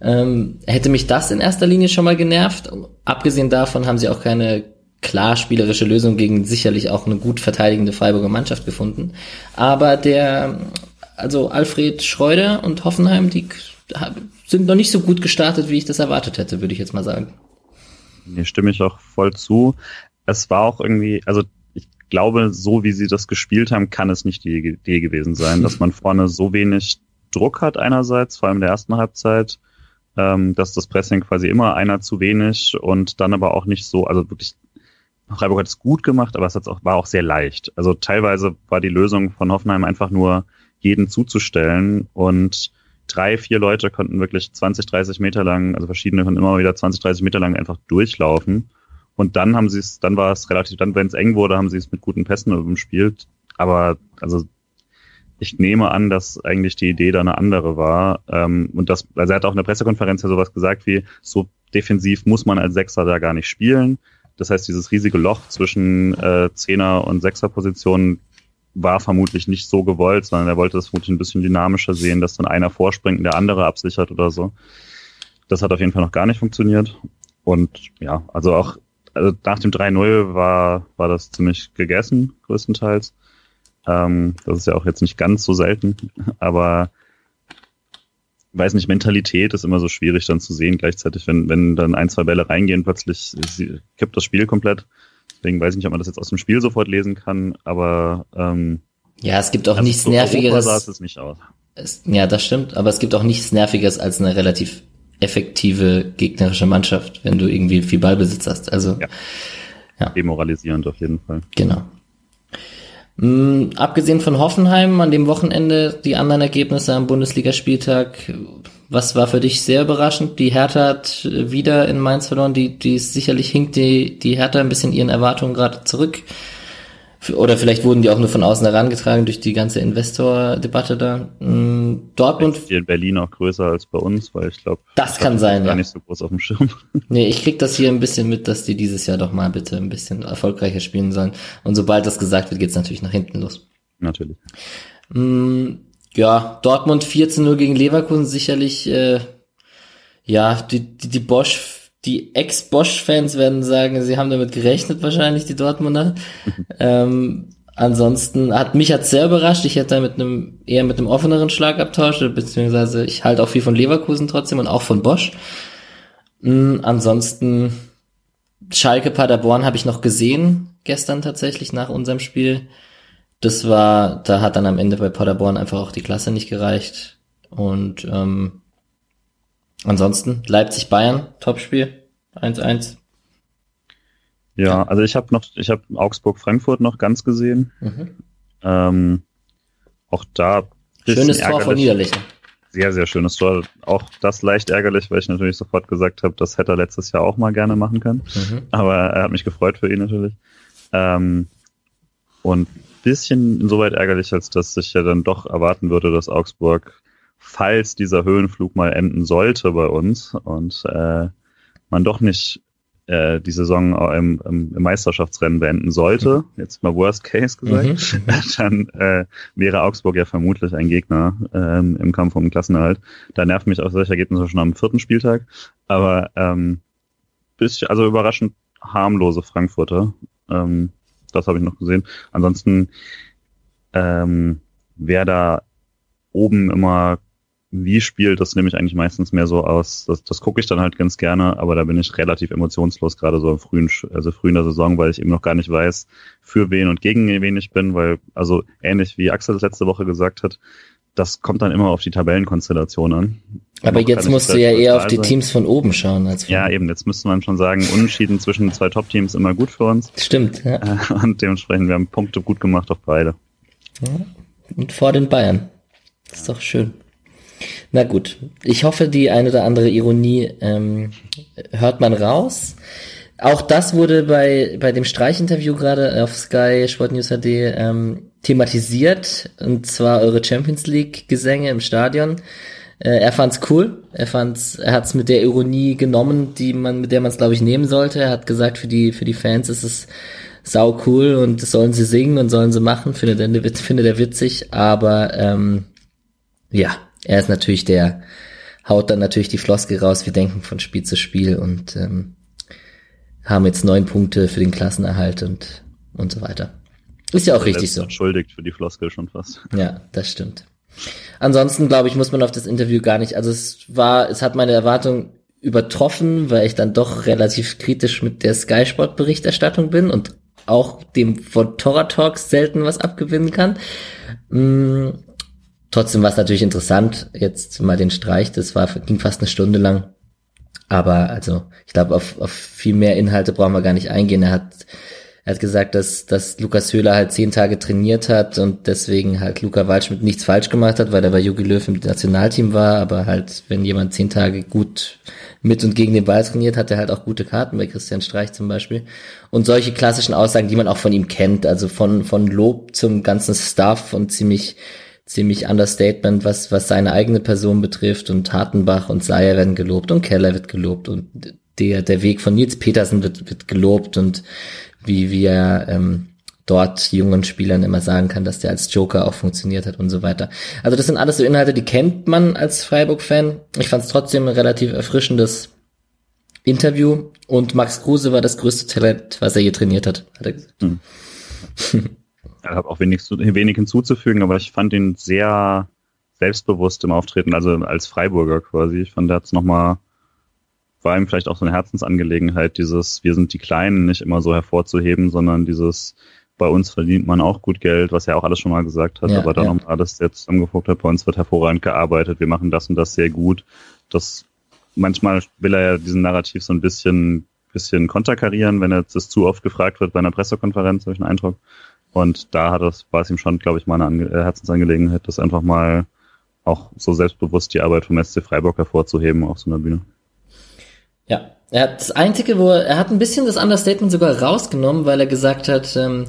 Speaker 1: ähm, hätte mich das in erster Linie schon mal genervt. Abgesehen davon haben sie auch keine klar spielerische Lösung gegen sicherlich auch eine gut verteidigende Freiburger Mannschaft gefunden. Aber der also Alfred Schreuder und Hoffenheim, die sind noch nicht so gut gestartet, wie ich das erwartet hätte, würde ich jetzt mal sagen.
Speaker 2: Mir stimme ich auch voll zu. Es war auch irgendwie, also ich glaube, so wie sie das gespielt haben, kann es nicht die Idee gewesen sein, dass man vorne so wenig Druck hat einerseits, vor allem in der ersten Halbzeit, ähm, dass das Pressing quasi immer einer zu wenig und dann aber auch nicht so, also wirklich Freiburg hat es gut gemacht, aber es auch, war auch sehr leicht. Also teilweise war die Lösung von Hoffenheim einfach nur jeden zuzustellen und drei, vier Leute konnten wirklich 20, 30 Meter lang, also verschiedene konnten immer wieder 20, 30 Meter lang einfach durchlaufen. Und dann haben sie es, dann war es relativ, dann, wenn es eng wurde, haben sie es mit guten Pässen umspielt. Aber also ich nehme an, dass eigentlich die Idee da eine andere war. Ähm, und das, also er hat auch in der Pressekonferenz ja sowas gesagt wie, so defensiv muss man als Sechser da gar nicht spielen. Das heißt, dieses riesige Loch zwischen äh, Zehner und Sechser-Positionen war vermutlich nicht so gewollt, sondern er wollte das vermutlich ein bisschen dynamischer sehen, dass dann einer vorspringt und der andere absichert oder so. Das hat auf jeden Fall noch gar nicht funktioniert. Und ja, also auch also nach dem 3-0 war, war das ziemlich gegessen, größtenteils. Ähm, das ist ja auch jetzt nicht ganz so selten, aber weiß nicht, Mentalität ist immer so schwierig dann zu sehen gleichzeitig, wenn, wenn dann ein, zwei Bälle reingehen, plötzlich kippt das Spiel komplett. Deswegen weiß ich nicht, ob man das jetzt aus dem Spiel sofort lesen kann, aber ähm,
Speaker 1: ja, es gibt auch also nichts Nervigeres.
Speaker 2: Sah es nicht aus.
Speaker 1: Es, ja, das stimmt, aber es gibt auch nichts Nervigeres als eine relativ effektive gegnerische Mannschaft, wenn du irgendwie viel Ballbesitz hast. Also ja.
Speaker 2: ja. demoralisierend auf jeden Fall.
Speaker 1: Genau. Mhm, abgesehen von Hoffenheim an dem Wochenende, die anderen Ergebnisse am Bundesligaspieltag, was war für dich sehr überraschend? Die Hertha hat wieder in Mainz verloren, die, die sicherlich hinkt die, die Hertha ein bisschen ihren Erwartungen gerade zurück. Oder vielleicht wurden die auch nur von außen herangetragen durch die ganze Investor-Debatte da. Mm, Dortmund.
Speaker 2: Hier in Berlin auch größer als bei uns, weil ich glaube.
Speaker 1: Das kann sein,
Speaker 2: gar ja. nicht so groß auf dem Schirm.
Speaker 1: Nee, ich krieg das hier ein bisschen mit, dass die dieses Jahr doch mal bitte ein bisschen erfolgreicher spielen sollen. Und sobald das gesagt wird, geht's natürlich nach hinten los.
Speaker 2: Natürlich.
Speaker 1: Mm, ja, Dortmund 14-0 gegen Leverkusen sicherlich, äh, ja, die, die, die Bosch die Ex-Bosch-Fans werden sagen, sie haben damit gerechnet, wahrscheinlich die Dortmunder. ähm, ansonsten hat mich hat sehr überrascht. Ich hätte da mit einem eher mit einem offeneren Schlagabtausch, beziehungsweise ich halte auch viel von Leverkusen trotzdem und auch von Bosch. Mhm, ansonsten Schalke Paderborn habe ich noch gesehen gestern tatsächlich nach unserem Spiel. Das war, da hat dann am Ende bei Paderborn einfach auch die Klasse nicht gereicht und ähm, Ansonsten Leipzig-Bayern, Topspiel, 1-1.
Speaker 2: Ja, also ich habe noch, ich habe Augsburg-Frankfurt noch ganz gesehen. Mhm. Ähm, auch da
Speaker 1: schönes Tor von Niederlichen.
Speaker 2: Sehr, sehr schönes Tor. Auch das leicht ärgerlich, weil ich natürlich sofort gesagt habe, das hätte er letztes Jahr auch mal gerne machen können. Mhm. Aber er hat mich gefreut für ihn natürlich. Ähm, und bisschen insoweit ärgerlich, als dass ich ja dann doch erwarten würde, dass Augsburg falls dieser Höhenflug mal enden sollte bei uns und äh, man doch nicht äh, die Saison im, im, Meisterschaftsrennen beenden sollte, mhm. jetzt mal Worst Case gesagt, mhm. dann äh, wäre Augsburg ja vermutlich ein Gegner ähm, im Kampf um den Klassenerhalt. Da nervt mich auch solche Ergebnisse schon am vierten Spieltag. Aber ähm, bisschen, also überraschend harmlose Frankfurter. Ähm, das habe ich noch gesehen. Ansonsten ähm, wer da oben immer wie spielt, das nehme ich eigentlich meistens mehr so aus. Das, das gucke ich dann halt ganz gerne, aber da bin ich relativ emotionslos, gerade so im frühen, also früh in der Saison, weil ich eben noch gar nicht weiß, für wen und gegen wen ich bin, weil, also ähnlich wie Axel das letzte Woche gesagt hat, das kommt dann immer auf die Tabellenkonstellation an.
Speaker 1: Aber jetzt musst du ja eher auf die Teams von oben schauen. Als
Speaker 2: von ja, eben, jetzt müsste man schon sagen, Unentschieden zwischen zwei Top-Teams immer gut für uns.
Speaker 1: Stimmt, ja.
Speaker 2: Und dementsprechend, wir haben Punkte gut gemacht auf beide.
Speaker 1: Ja. Und vor den Bayern. Das ist doch schön. Na gut, ich hoffe, die eine oder andere Ironie ähm, hört man raus. Auch das wurde bei, bei dem Streichinterview gerade auf Sky Sport News HD ähm, thematisiert, und zwar eure Champions League Gesänge im Stadion. Äh, er fand's cool, er fand's, er hat's mit der Ironie genommen, die man, mit der man es glaube ich nehmen sollte. Er hat gesagt, für die für die Fans ist es sau cool und das sollen sie singen und sollen sie machen, findet er, findet er witzig, aber ähm, ja, er ist natürlich der, haut dann natürlich die Floskel raus, wir denken von Spiel zu Spiel und ähm, haben jetzt neun Punkte für den Klassenerhalt und, und so weiter. Ist ja auch richtig so.
Speaker 2: Entschuldigt für die Floskel schon fast.
Speaker 1: Ja, das stimmt. Ansonsten glaube ich, muss man auf das Interview gar nicht, also es war, es hat meine Erwartung übertroffen, weil ich dann doch relativ kritisch mit der Sky Sport Berichterstattung bin und auch dem von Torah Talks selten was abgewinnen kann. Trotzdem war es natürlich interessant, jetzt mal den Streich, das war, ging fast eine Stunde lang. Aber also, ich glaube, auf, auf viel mehr Inhalte brauchen wir gar nicht eingehen. Er hat, er hat gesagt, dass, dass Lukas Höhler halt zehn Tage trainiert hat und deswegen halt Luca Waldschmidt nichts falsch gemacht hat, weil er bei Jogi Löw im Nationalteam war. Aber halt, wenn jemand zehn Tage gut mit und gegen den Ball trainiert, hat er halt auch gute Karten bei Christian Streich zum Beispiel. Und solche klassischen Aussagen, die man auch von ihm kennt, also von, von Lob zum ganzen Staff und ziemlich ziemlich Understatement, was, was seine eigene Person betrifft und Hartenbach und Seyer werden gelobt und Keller wird gelobt und der, der Weg von Nils Petersen wird, wird gelobt und wie, wie er ähm, dort jungen Spielern immer sagen kann, dass der als Joker auch funktioniert hat und so weiter. Also das sind alles so Inhalte, die kennt man als Freiburg-Fan. Ich fand es trotzdem ein relativ erfrischendes Interview und Max Kruse war das größte Talent, was er je trainiert hat, hat er gesagt. Mhm.
Speaker 2: Ich habe auch wenig, wenig hinzuzufügen, aber ich fand ihn sehr selbstbewusst im Auftreten, also als Freiburger quasi. Ich fand, er hat es nochmal, war ihm vielleicht auch so eine Herzensangelegenheit, dieses, wir sind die Kleinen, nicht immer so hervorzuheben, sondern dieses, bei uns verdient man auch gut Geld, was er auch alles schon mal gesagt hat, ja, aber dann ja. nochmal alles jetzt zusammengeguckt hat, bei uns wird hervorragend gearbeitet, wir machen das und das sehr gut. Das, manchmal will er ja diesen Narrativ so ein bisschen, bisschen konterkarieren, wenn er das zu oft gefragt wird bei einer Pressekonferenz, habe ich einen Eindruck. Und da hat es, war es ihm schon, glaube ich, mal eine äh, Herzensangelegenheit, das einfach mal auch so selbstbewusst die Arbeit vom SC Freiburg hervorzuheben auf so einer Bühne.
Speaker 1: Ja, er hat das Einzige, wo er, er hat ein bisschen das Understatement sogar rausgenommen, weil er gesagt hat, ähm,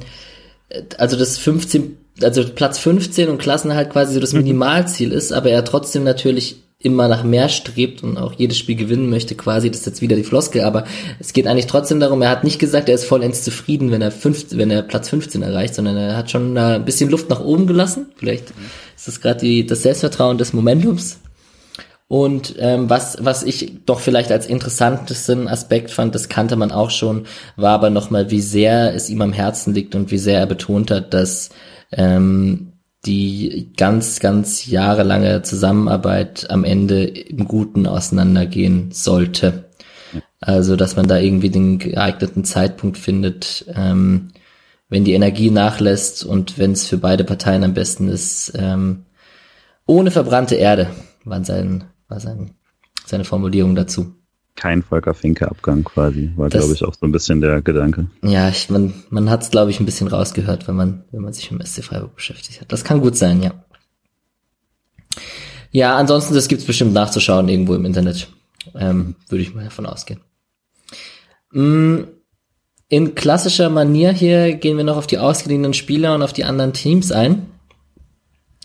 Speaker 1: also das 15, also Platz 15 und Klassen halt quasi so das. Minimalziel ist, aber er trotzdem natürlich immer nach mehr strebt und auch jedes Spiel gewinnen möchte, quasi, das ist jetzt wieder die Floskel, aber es geht eigentlich trotzdem darum, er hat nicht gesagt, er ist vollends zufrieden, wenn er, fünf, wenn er Platz 15 erreicht, sondern er hat schon ein bisschen Luft nach oben gelassen. Vielleicht ist das gerade das Selbstvertrauen des Momentums. Und ähm, was, was ich doch vielleicht als interessantesten Aspekt fand, das kannte man auch schon, war aber nochmal, wie sehr es ihm am Herzen liegt und wie sehr er betont hat, dass ähm, die ganz, ganz jahrelange Zusammenarbeit am Ende im Guten auseinandergehen sollte. Also, dass man da irgendwie den geeigneten Zeitpunkt findet, ähm, wenn die Energie nachlässt und wenn es für beide Parteien am besten ist, ähm, ohne verbrannte Erde, war, sein, war sein, seine Formulierung dazu
Speaker 2: kein Volker Finke-Abgang quasi, war, glaube ich, auch so ein bisschen der Gedanke.
Speaker 1: Ja, ich, man, man hat es, glaube ich, ein bisschen rausgehört, wenn man, wenn man sich mit dem SC Freiburg beschäftigt hat. Das kann gut sein, ja. Ja, ansonsten, das gibt's bestimmt nachzuschauen irgendwo im Internet. Ähm, Würde ich mal davon ausgehen. Mm, in klassischer Manier hier gehen wir noch auf die ausgeliehenen Spieler und auf die anderen Teams ein.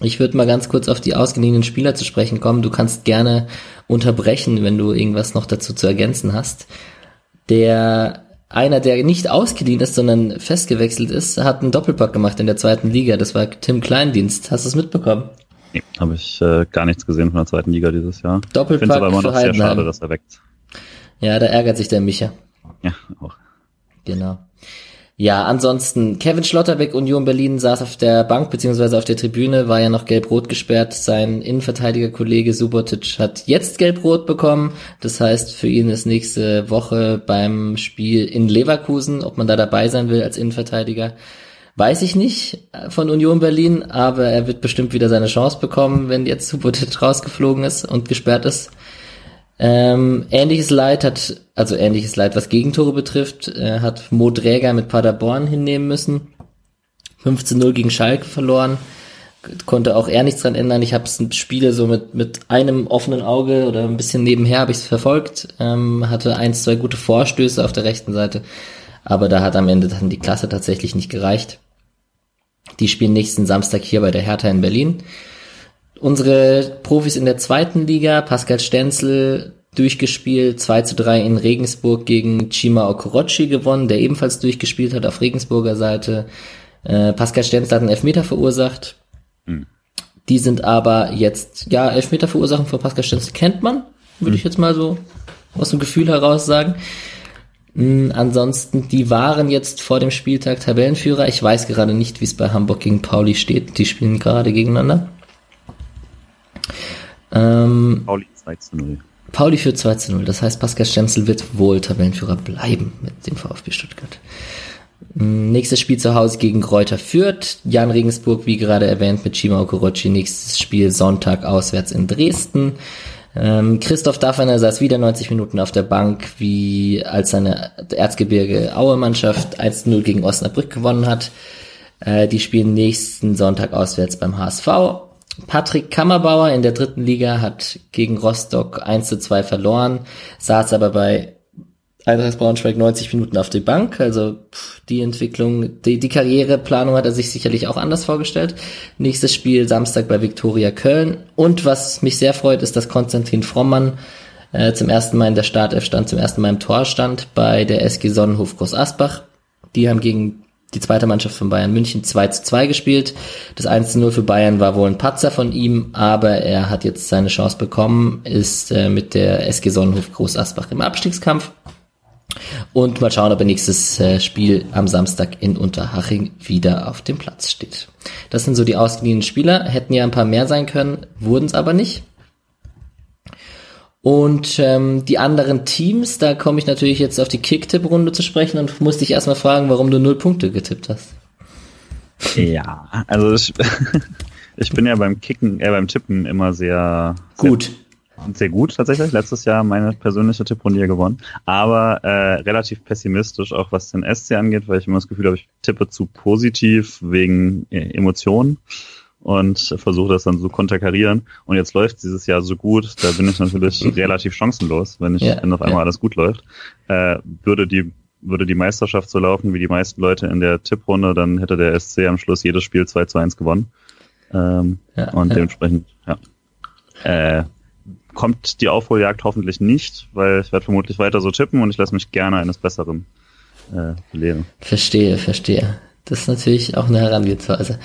Speaker 1: Ich würde mal ganz kurz auf die ausgeliehenen Spieler zu sprechen kommen. Du kannst gerne unterbrechen, wenn du irgendwas noch dazu zu ergänzen hast. Der einer, der nicht ausgeliehen ist, sondern festgewechselt ist, hat einen Doppelpack gemacht in der zweiten Liga. Das war Tim Kleindienst. Hast du es mitbekommen?
Speaker 2: Nee, habe ich äh, gar nichts gesehen von der zweiten Liga dieses Jahr.
Speaker 1: Doppelpack
Speaker 2: ich finde es aber immer noch sehr schade, dass er weckt.
Speaker 1: Ja, da ärgert sich der Micha.
Speaker 2: Ja, auch.
Speaker 1: Genau. Ja, ansonsten, Kevin Schlotterbeck, Union Berlin, saß auf der Bank beziehungsweise auf der Tribüne, war ja noch gelb-rot gesperrt. Sein Innenverteidiger-Kollege Subotic hat jetzt gelb-rot bekommen. Das heißt, für ihn ist nächste Woche beim Spiel in Leverkusen, ob man da dabei sein will als Innenverteidiger, weiß ich nicht von Union Berlin, aber er wird bestimmt wieder seine Chance bekommen, wenn jetzt Subotic rausgeflogen ist und gesperrt ist. Ähm, ähnliches Leid hat, also ähnliches Leid, was Gegentore betrifft, äh, hat Mo Dräger mit Paderborn hinnehmen müssen. 15-0 gegen Schalke verloren. Konnte auch er nichts dran ändern. Ich habe Spiele so mit, mit einem offenen Auge oder ein bisschen nebenher habe ich es verfolgt. Ähm, hatte eins, zwei gute Vorstöße auf der rechten Seite. Aber da hat am Ende dann die Klasse tatsächlich nicht gereicht. Die spielen nächsten Samstag hier bei der Hertha in Berlin. Unsere Profis in der zweiten Liga, Pascal Stenzel durchgespielt, 2 zu 3 in Regensburg gegen Chima Okorochi gewonnen, der ebenfalls durchgespielt hat auf Regensburger Seite. Äh, Pascal Stenzel hat einen Elfmeter verursacht. Mhm. Die sind aber jetzt, ja, Elfmeter verursachen von Pascal Stenzel kennt man, würde mhm. ich jetzt mal so aus dem Gefühl heraus sagen. Mhm, ansonsten, die waren jetzt vor dem Spieltag Tabellenführer. Ich weiß gerade nicht, wie es bei Hamburg gegen Pauli steht. Die spielen gerade gegeneinander.
Speaker 2: Ähm, Pauli 2 zu 0.
Speaker 1: Pauli für 2 zu 0. Das heißt, Pascal Stenzel wird wohl Tabellenführer bleiben mit dem VfB Stuttgart. Mm, nächstes Spiel zu Hause gegen Kräuter Fürth. Jan Regensburg, wie gerade erwähnt, mit Shima Okorochi. Nächstes Spiel Sonntag auswärts in Dresden. Ähm, Christoph Daffner saß wieder 90 Minuten auf der Bank, wie als seine Erzgebirge Aue Mannschaft 1-0 gegen Osnabrück gewonnen hat. Äh, die spielen nächsten Sonntag auswärts beim HSV. Patrick Kammerbauer in der dritten Liga hat gegen Rostock 1 zu 2 verloren, saß aber bei Eintracht Braunschweig 90 Minuten auf der Bank. Also die Entwicklung, die, die Karriereplanung hat er sich sicherlich auch anders vorgestellt. Nächstes Spiel Samstag bei Viktoria Köln. Und was mich sehr freut, ist, dass Konstantin Frommann äh, zum ersten Mal in der Startelf stand, zum ersten Mal im Tor stand bei der SG Sonnenhof Groß Asbach. Die haben gegen die zweite Mannschaft von Bayern München 2 zu 2 gespielt. Das 1 zu 0 für Bayern war wohl ein Patzer von ihm, aber er hat jetzt seine Chance bekommen, ist äh, mit der SG Sonnenhof Groß Asbach im Abstiegskampf. Und mal schauen, ob er nächstes äh, Spiel am Samstag in Unterhaching wieder auf dem Platz steht. Das sind so die ausgeliehenen Spieler. Hätten ja ein paar mehr sein können, wurden es aber nicht. Und ähm, die anderen Teams, da komme ich natürlich jetzt auf die Kick-Tipp-Runde zu sprechen und musste dich erstmal fragen, warum du null Punkte getippt hast.
Speaker 2: Ja, also ich, ich bin ja beim Kicken, äh, beim Tippen immer sehr
Speaker 1: gut.
Speaker 2: Sehr, sehr gut tatsächlich. Letztes Jahr meine persönliche Tipprunde gewonnen. Aber äh, relativ pessimistisch, auch was den SC angeht, weil ich immer das Gefühl habe, ich tippe zu positiv wegen äh, Emotionen und versuche das dann so konterkarieren. Und jetzt läuft dieses Jahr so gut, da bin ich natürlich relativ chancenlos, wenn ich, ja, wenn auf einmal ja. alles gut läuft. Äh, würde die würde die Meisterschaft so laufen wie die meisten Leute in der Tipprunde, dann hätte der SC am Schluss jedes Spiel 2 zu 1 gewonnen. Ähm, ja, und dementsprechend, ja. Äh, kommt die Aufholjagd hoffentlich nicht, weil ich werde vermutlich weiter so tippen und ich lasse mich gerne eines Besseren äh, belehren.
Speaker 1: Verstehe, verstehe. Das ist natürlich auch eine Herangehensweise.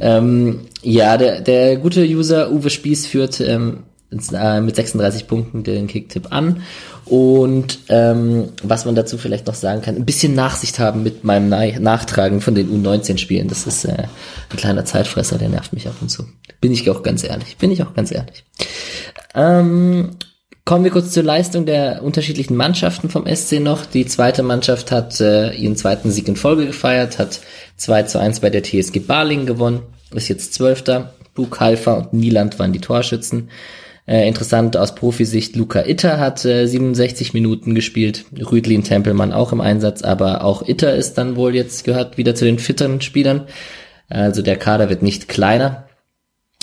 Speaker 1: Ähm, ja, der, der gute User Uwe Spieß führt ähm, äh, mit 36 Punkten den Kicktipp an. Und ähm, was man dazu vielleicht noch sagen kann, ein bisschen Nachsicht haben mit meinem Na Nachtragen von den U19-Spielen. Das ist äh, ein kleiner Zeitfresser, der nervt mich ab und zu. Bin ich auch ganz ehrlich. Bin ich auch ganz ehrlich. Ähm, Kommen wir kurz zur Leistung der unterschiedlichen Mannschaften vom SC noch. Die zweite Mannschaft hat äh, ihren zweiten Sieg in Folge gefeiert, hat 2 zu 1 bei der TSG Barling gewonnen, ist jetzt Zwölfter. Buk Halfer und Nieland waren die Torschützen. Äh, interessant aus Profisicht, Luca Itter hat äh, 67 Minuten gespielt, Rüdlin Tempelmann auch im Einsatz, aber auch Itter ist dann wohl jetzt gehört wieder zu den fitteren Spielern. Also der Kader wird nicht kleiner.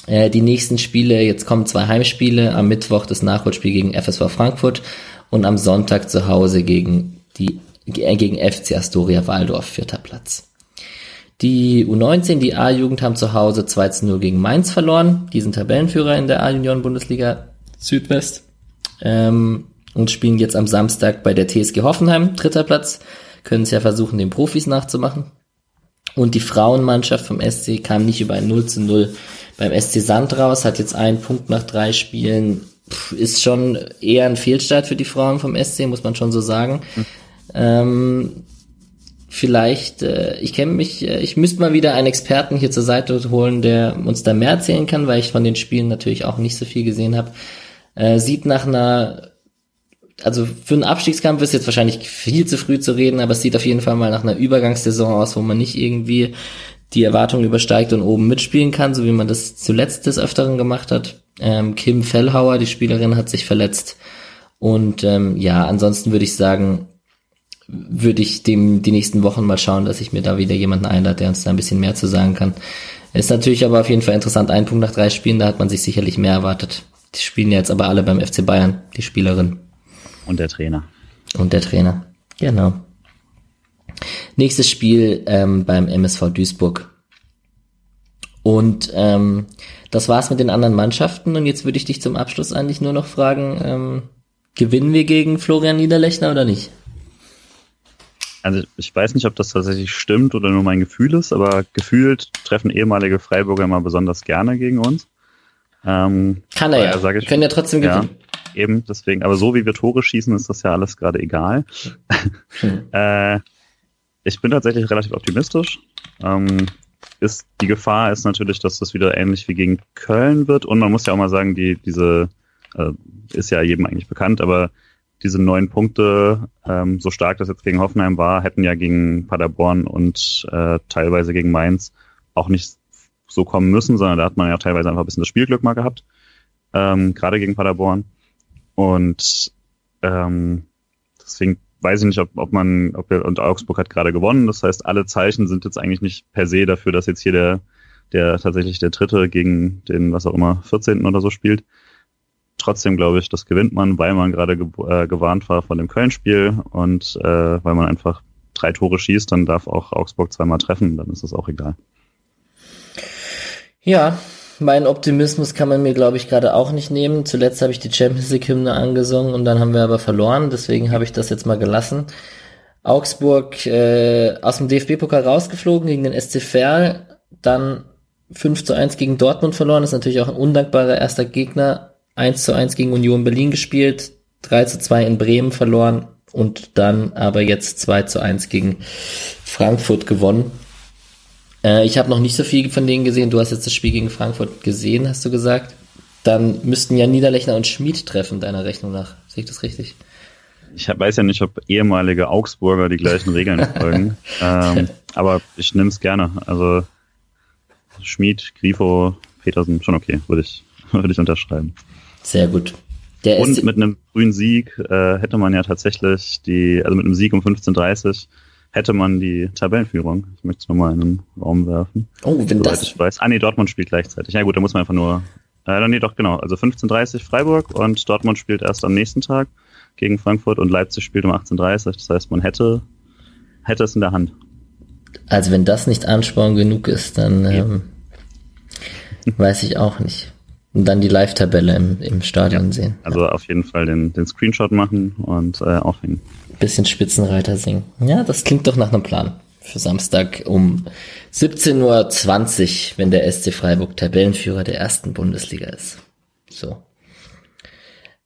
Speaker 1: Äh, die nächsten Spiele, jetzt kommen zwei Heimspiele, am Mittwoch das Nachholspiel gegen FSV Frankfurt und am Sonntag zu Hause gegen die äh, gegen FC Astoria Waldorf, vierter Platz. Die U19, die A-Jugend haben zu Hause 2 zu 0 gegen Mainz verloren. Die sind Tabellenführer in der A-Junioren Bundesliga Südwest. Ähm, und spielen jetzt am Samstag bei der TSG Hoffenheim, dritter Platz. Können es ja versuchen, den Profis nachzumachen. Und die Frauenmannschaft vom SC kam nicht über ein 0 zu 0 beim SC Sand raus, hat jetzt einen Punkt nach drei Spielen. Ist schon eher ein Fehlstart für die Frauen vom SC, muss man schon so sagen. Mhm. Ähm, vielleicht, äh, ich kenne mich, äh, ich müsste mal wieder einen Experten hier zur Seite holen, der uns da mehr erzählen kann, weil ich von den Spielen natürlich auch nicht so viel gesehen habe. Äh, sieht nach einer also für einen Abstiegskampf ist jetzt wahrscheinlich viel zu früh zu reden, aber es sieht auf jeden Fall mal nach einer Übergangssaison aus, wo man nicht irgendwie die Erwartungen übersteigt und oben mitspielen kann, so wie man das zuletzt des Öfteren gemacht hat. Ähm, Kim Fellhauer, die Spielerin, hat sich verletzt. Und ähm, ja, ansonsten würde ich sagen, würde ich dem die nächsten Wochen mal schauen, dass ich mir da wieder jemanden einlade, der uns da ein bisschen mehr zu sagen kann. Ist natürlich aber auf jeden Fall interessant, ein Punkt nach drei Spielen, da hat man sich sicherlich mehr erwartet. Die spielen jetzt aber alle beim FC Bayern, die Spielerin.
Speaker 2: Und der Trainer.
Speaker 1: Und der Trainer, genau. Nächstes Spiel ähm, beim MSV Duisburg. Und ähm, das war's mit den anderen Mannschaften. Und jetzt würde ich dich zum Abschluss eigentlich nur noch fragen, ähm, gewinnen wir gegen Florian Niederlechner oder nicht?
Speaker 2: Also ich weiß nicht, ob das tatsächlich stimmt oder nur mein Gefühl ist, aber gefühlt treffen ehemalige Freiburger immer besonders gerne gegen uns.
Speaker 1: Ähm, Kann er ja. Sag ich, Können ja trotzdem gewinnen.
Speaker 2: Ja, eben, deswegen. Aber so wie wir Tore schießen, ist das ja alles gerade egal. Hm. äh, ich bin tatsächlich relativ optimistisch. Ähm, ist, die Gefahr ist natürlich, dass das wieder ähnlich wie gegen Köln wird. Und man muss ja auch mal sagen, die, diese, äh, ist ja jedem eigentlich bekannt, aber diese neun Punkte, ähm, so stark das jetzt gegen Hoffenheim war, hätten ja gegen Paderborn und äh, teilweise gegen Mainz auch nicht so kommen müssen, sondern da hat man ja teilweise einfach ein bisschen das Spielglück mal gehabt, ähm, gerade gegen Paderborn. Und ähm, deswegen weiß ich nicht, ob, ob man, ob wir, und Augsburg hat gerade gewonnen. Das heißt, alle Zeichen sind jetzt eigentlich nicht per se dafür, dass jetzt hier der, der tatsächlich der Dritte gegen den, was auch immer, 14. oder so spielt. Trotzdem glaube ich, das gewinnt man, weil man gerade ge äh, gewarnt war von dem Köln-Spiel und äh, weil man einfach drei Tore schießt, dann darf auch Augsburg zweimal treffen, dann ist das auch egal.
Speaker 1: Ja, meinen Optimismus kann man mir, glaube ich, gerade auch nicht nehmen. Zuletzt habe ich die Champions League-Hymne angesungen und dann haben wir aber verloren. Deswegen habe ich das jetzt mal gelassen. Augsburg äh, aus dem DFB-Pokal rausgeflogen gegen den SC Verl, dann 5 zu 1 gegen Dortmund verloren. Ist natürlich auch ein undankbarer erster Gegner. 1 zu 1 gegen Union Berlin gespielt, 3 zu 2 in Bremen verloren und dann aber jetzt 2 zu 1 gegen Frankfurt gewonnen. Äh, ich habe noch nicht so viel von denen gesehen. Du hast jetzt das Spiel gegen Frankfurt gesehen, hast du gesagt. Dann müssten ja Niederlechner und Schmid treffen, deiner Rechnung nach. Sehe ich das richtig?
Speaker 2: Ich weiß ja nicht, ob ehemalige Augsburger die gleichen Regeln folgen. ähm, aber ich nehme es gerne. Also Schmid, Grifo, Petersen, schon okay, würde ich, würde ich unterschreiben.
Speaker 1: Sehr gut.
Speaker 2: Der und mit einem frühen Sieg äh, hätte man ja tatsächlich die, also mit einem Sieg um 15.30 hätte man die Tabellenführung. Ich möchte es nochmal in den Raum werfen.
Speaker 1: Oh, wenn das.
Speaker 2: Ich weiß. Ah, nee, Dortmund spielt gleichzeitig. Ja, gut, da muss man einfach nur. Äh, nee, doch, genau. Also 15.30 Freiburg und Dortmund spielt erst am nächsten Tag gegen Frankfurt und Leipzig spielt um 18.30 Das heißt, man hätte, hätte es in der Hand.
Speaker 1: Also, wenn das nicht Ansporn genug ist, dann ähm, weiß ich auch nicht. Und dann die Live-Tabelle im, im Stadion ja, sehen.
Speaker 2: Also auf jeden Fall den, den Screenshot machen und äh, aufhängen
Speaker 1: bisschen Spitzenreiter singen. Ja, das klingt doch nach einem Plan. Für Samstag um 17.20 Uhr, wenn der SC Freiburg Tabellenführer der ersten Bundesliga ist. So.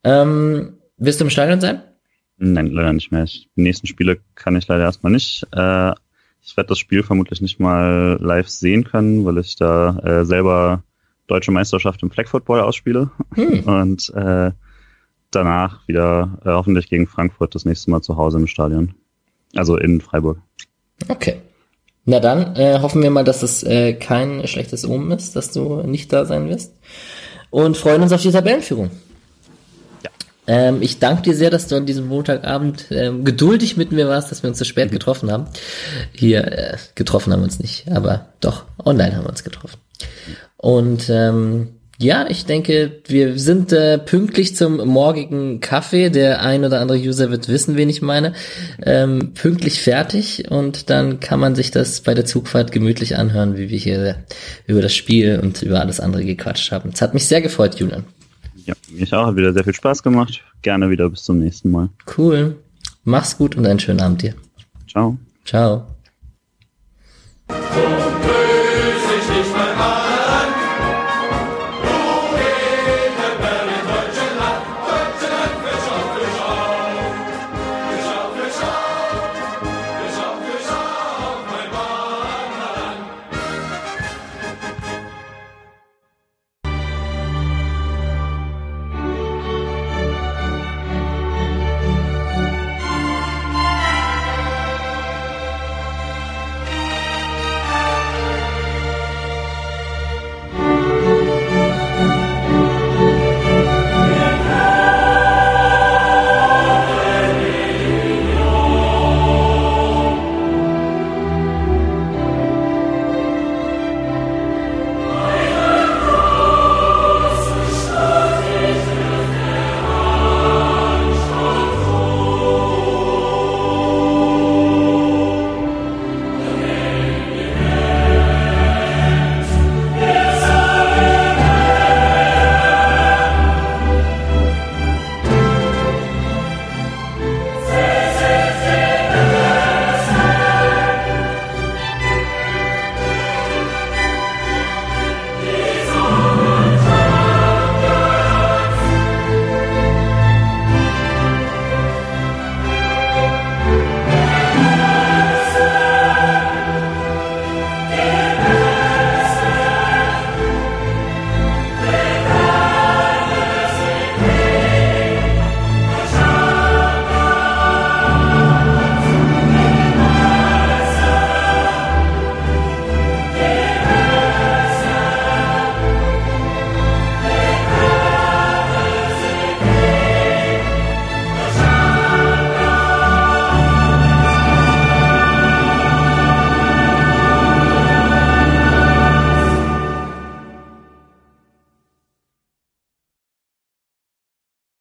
Speaker 1: Ähm, wirst du im Stadion sein?
Speaker 2: Nein, leider nicht mehr. Die nächsten Spiele kann ich leider erstmal nicht. Äh, ich werde das Spiel vermutlich nicht mal live sehen können, weil ich da äh, selber deutsche Meisterschaft im Flag Football ausspiele. Hm. Und äh, danach wieder äh, hoffentlich gegen Frankfurt das nächste Mal zu Hause im Stadion. Also in Freiburg.
Speaker 1: Okay. Na dann äh, hoffen wir mal, dass es äh, kein schlechtes Omen ist, dass du nicht da sein wirst. Und freuen uns auf die Tabellenführung. Ja. Ähm, ich danke dir sehr, dass du an diesem Montagabend ähm, geduldig mit mir warst, dass wir uns so spät mhm. getroffen haben. Hier äh, getroffen haben wir uns nicht, aber doch, online haben wir uns getroffen. Und ähm, ja, ich denke, wir sind äh, pünktlich zum morgigen Kaffee. Der ein oder andere User wird wissen, wen ich meine. Ähm, pünktlich fertig und dann kann man sich das bei der Zugfahrt gemütlich anhören, wie wir hier über das Spiel und über alles andere gequatscht haben. Es hat mich sehr gefreut, Julian.
Speaker 2: Ja, mich auch. Hat wieder sehr viel Spaß gemacht. Gerne wieder bis zum nächsten Mal.
Speaker 1: Cool. Mach's gut und einen schönen Abend dir.
Speaker 2: Ciao.
Speaker 1: Ciao.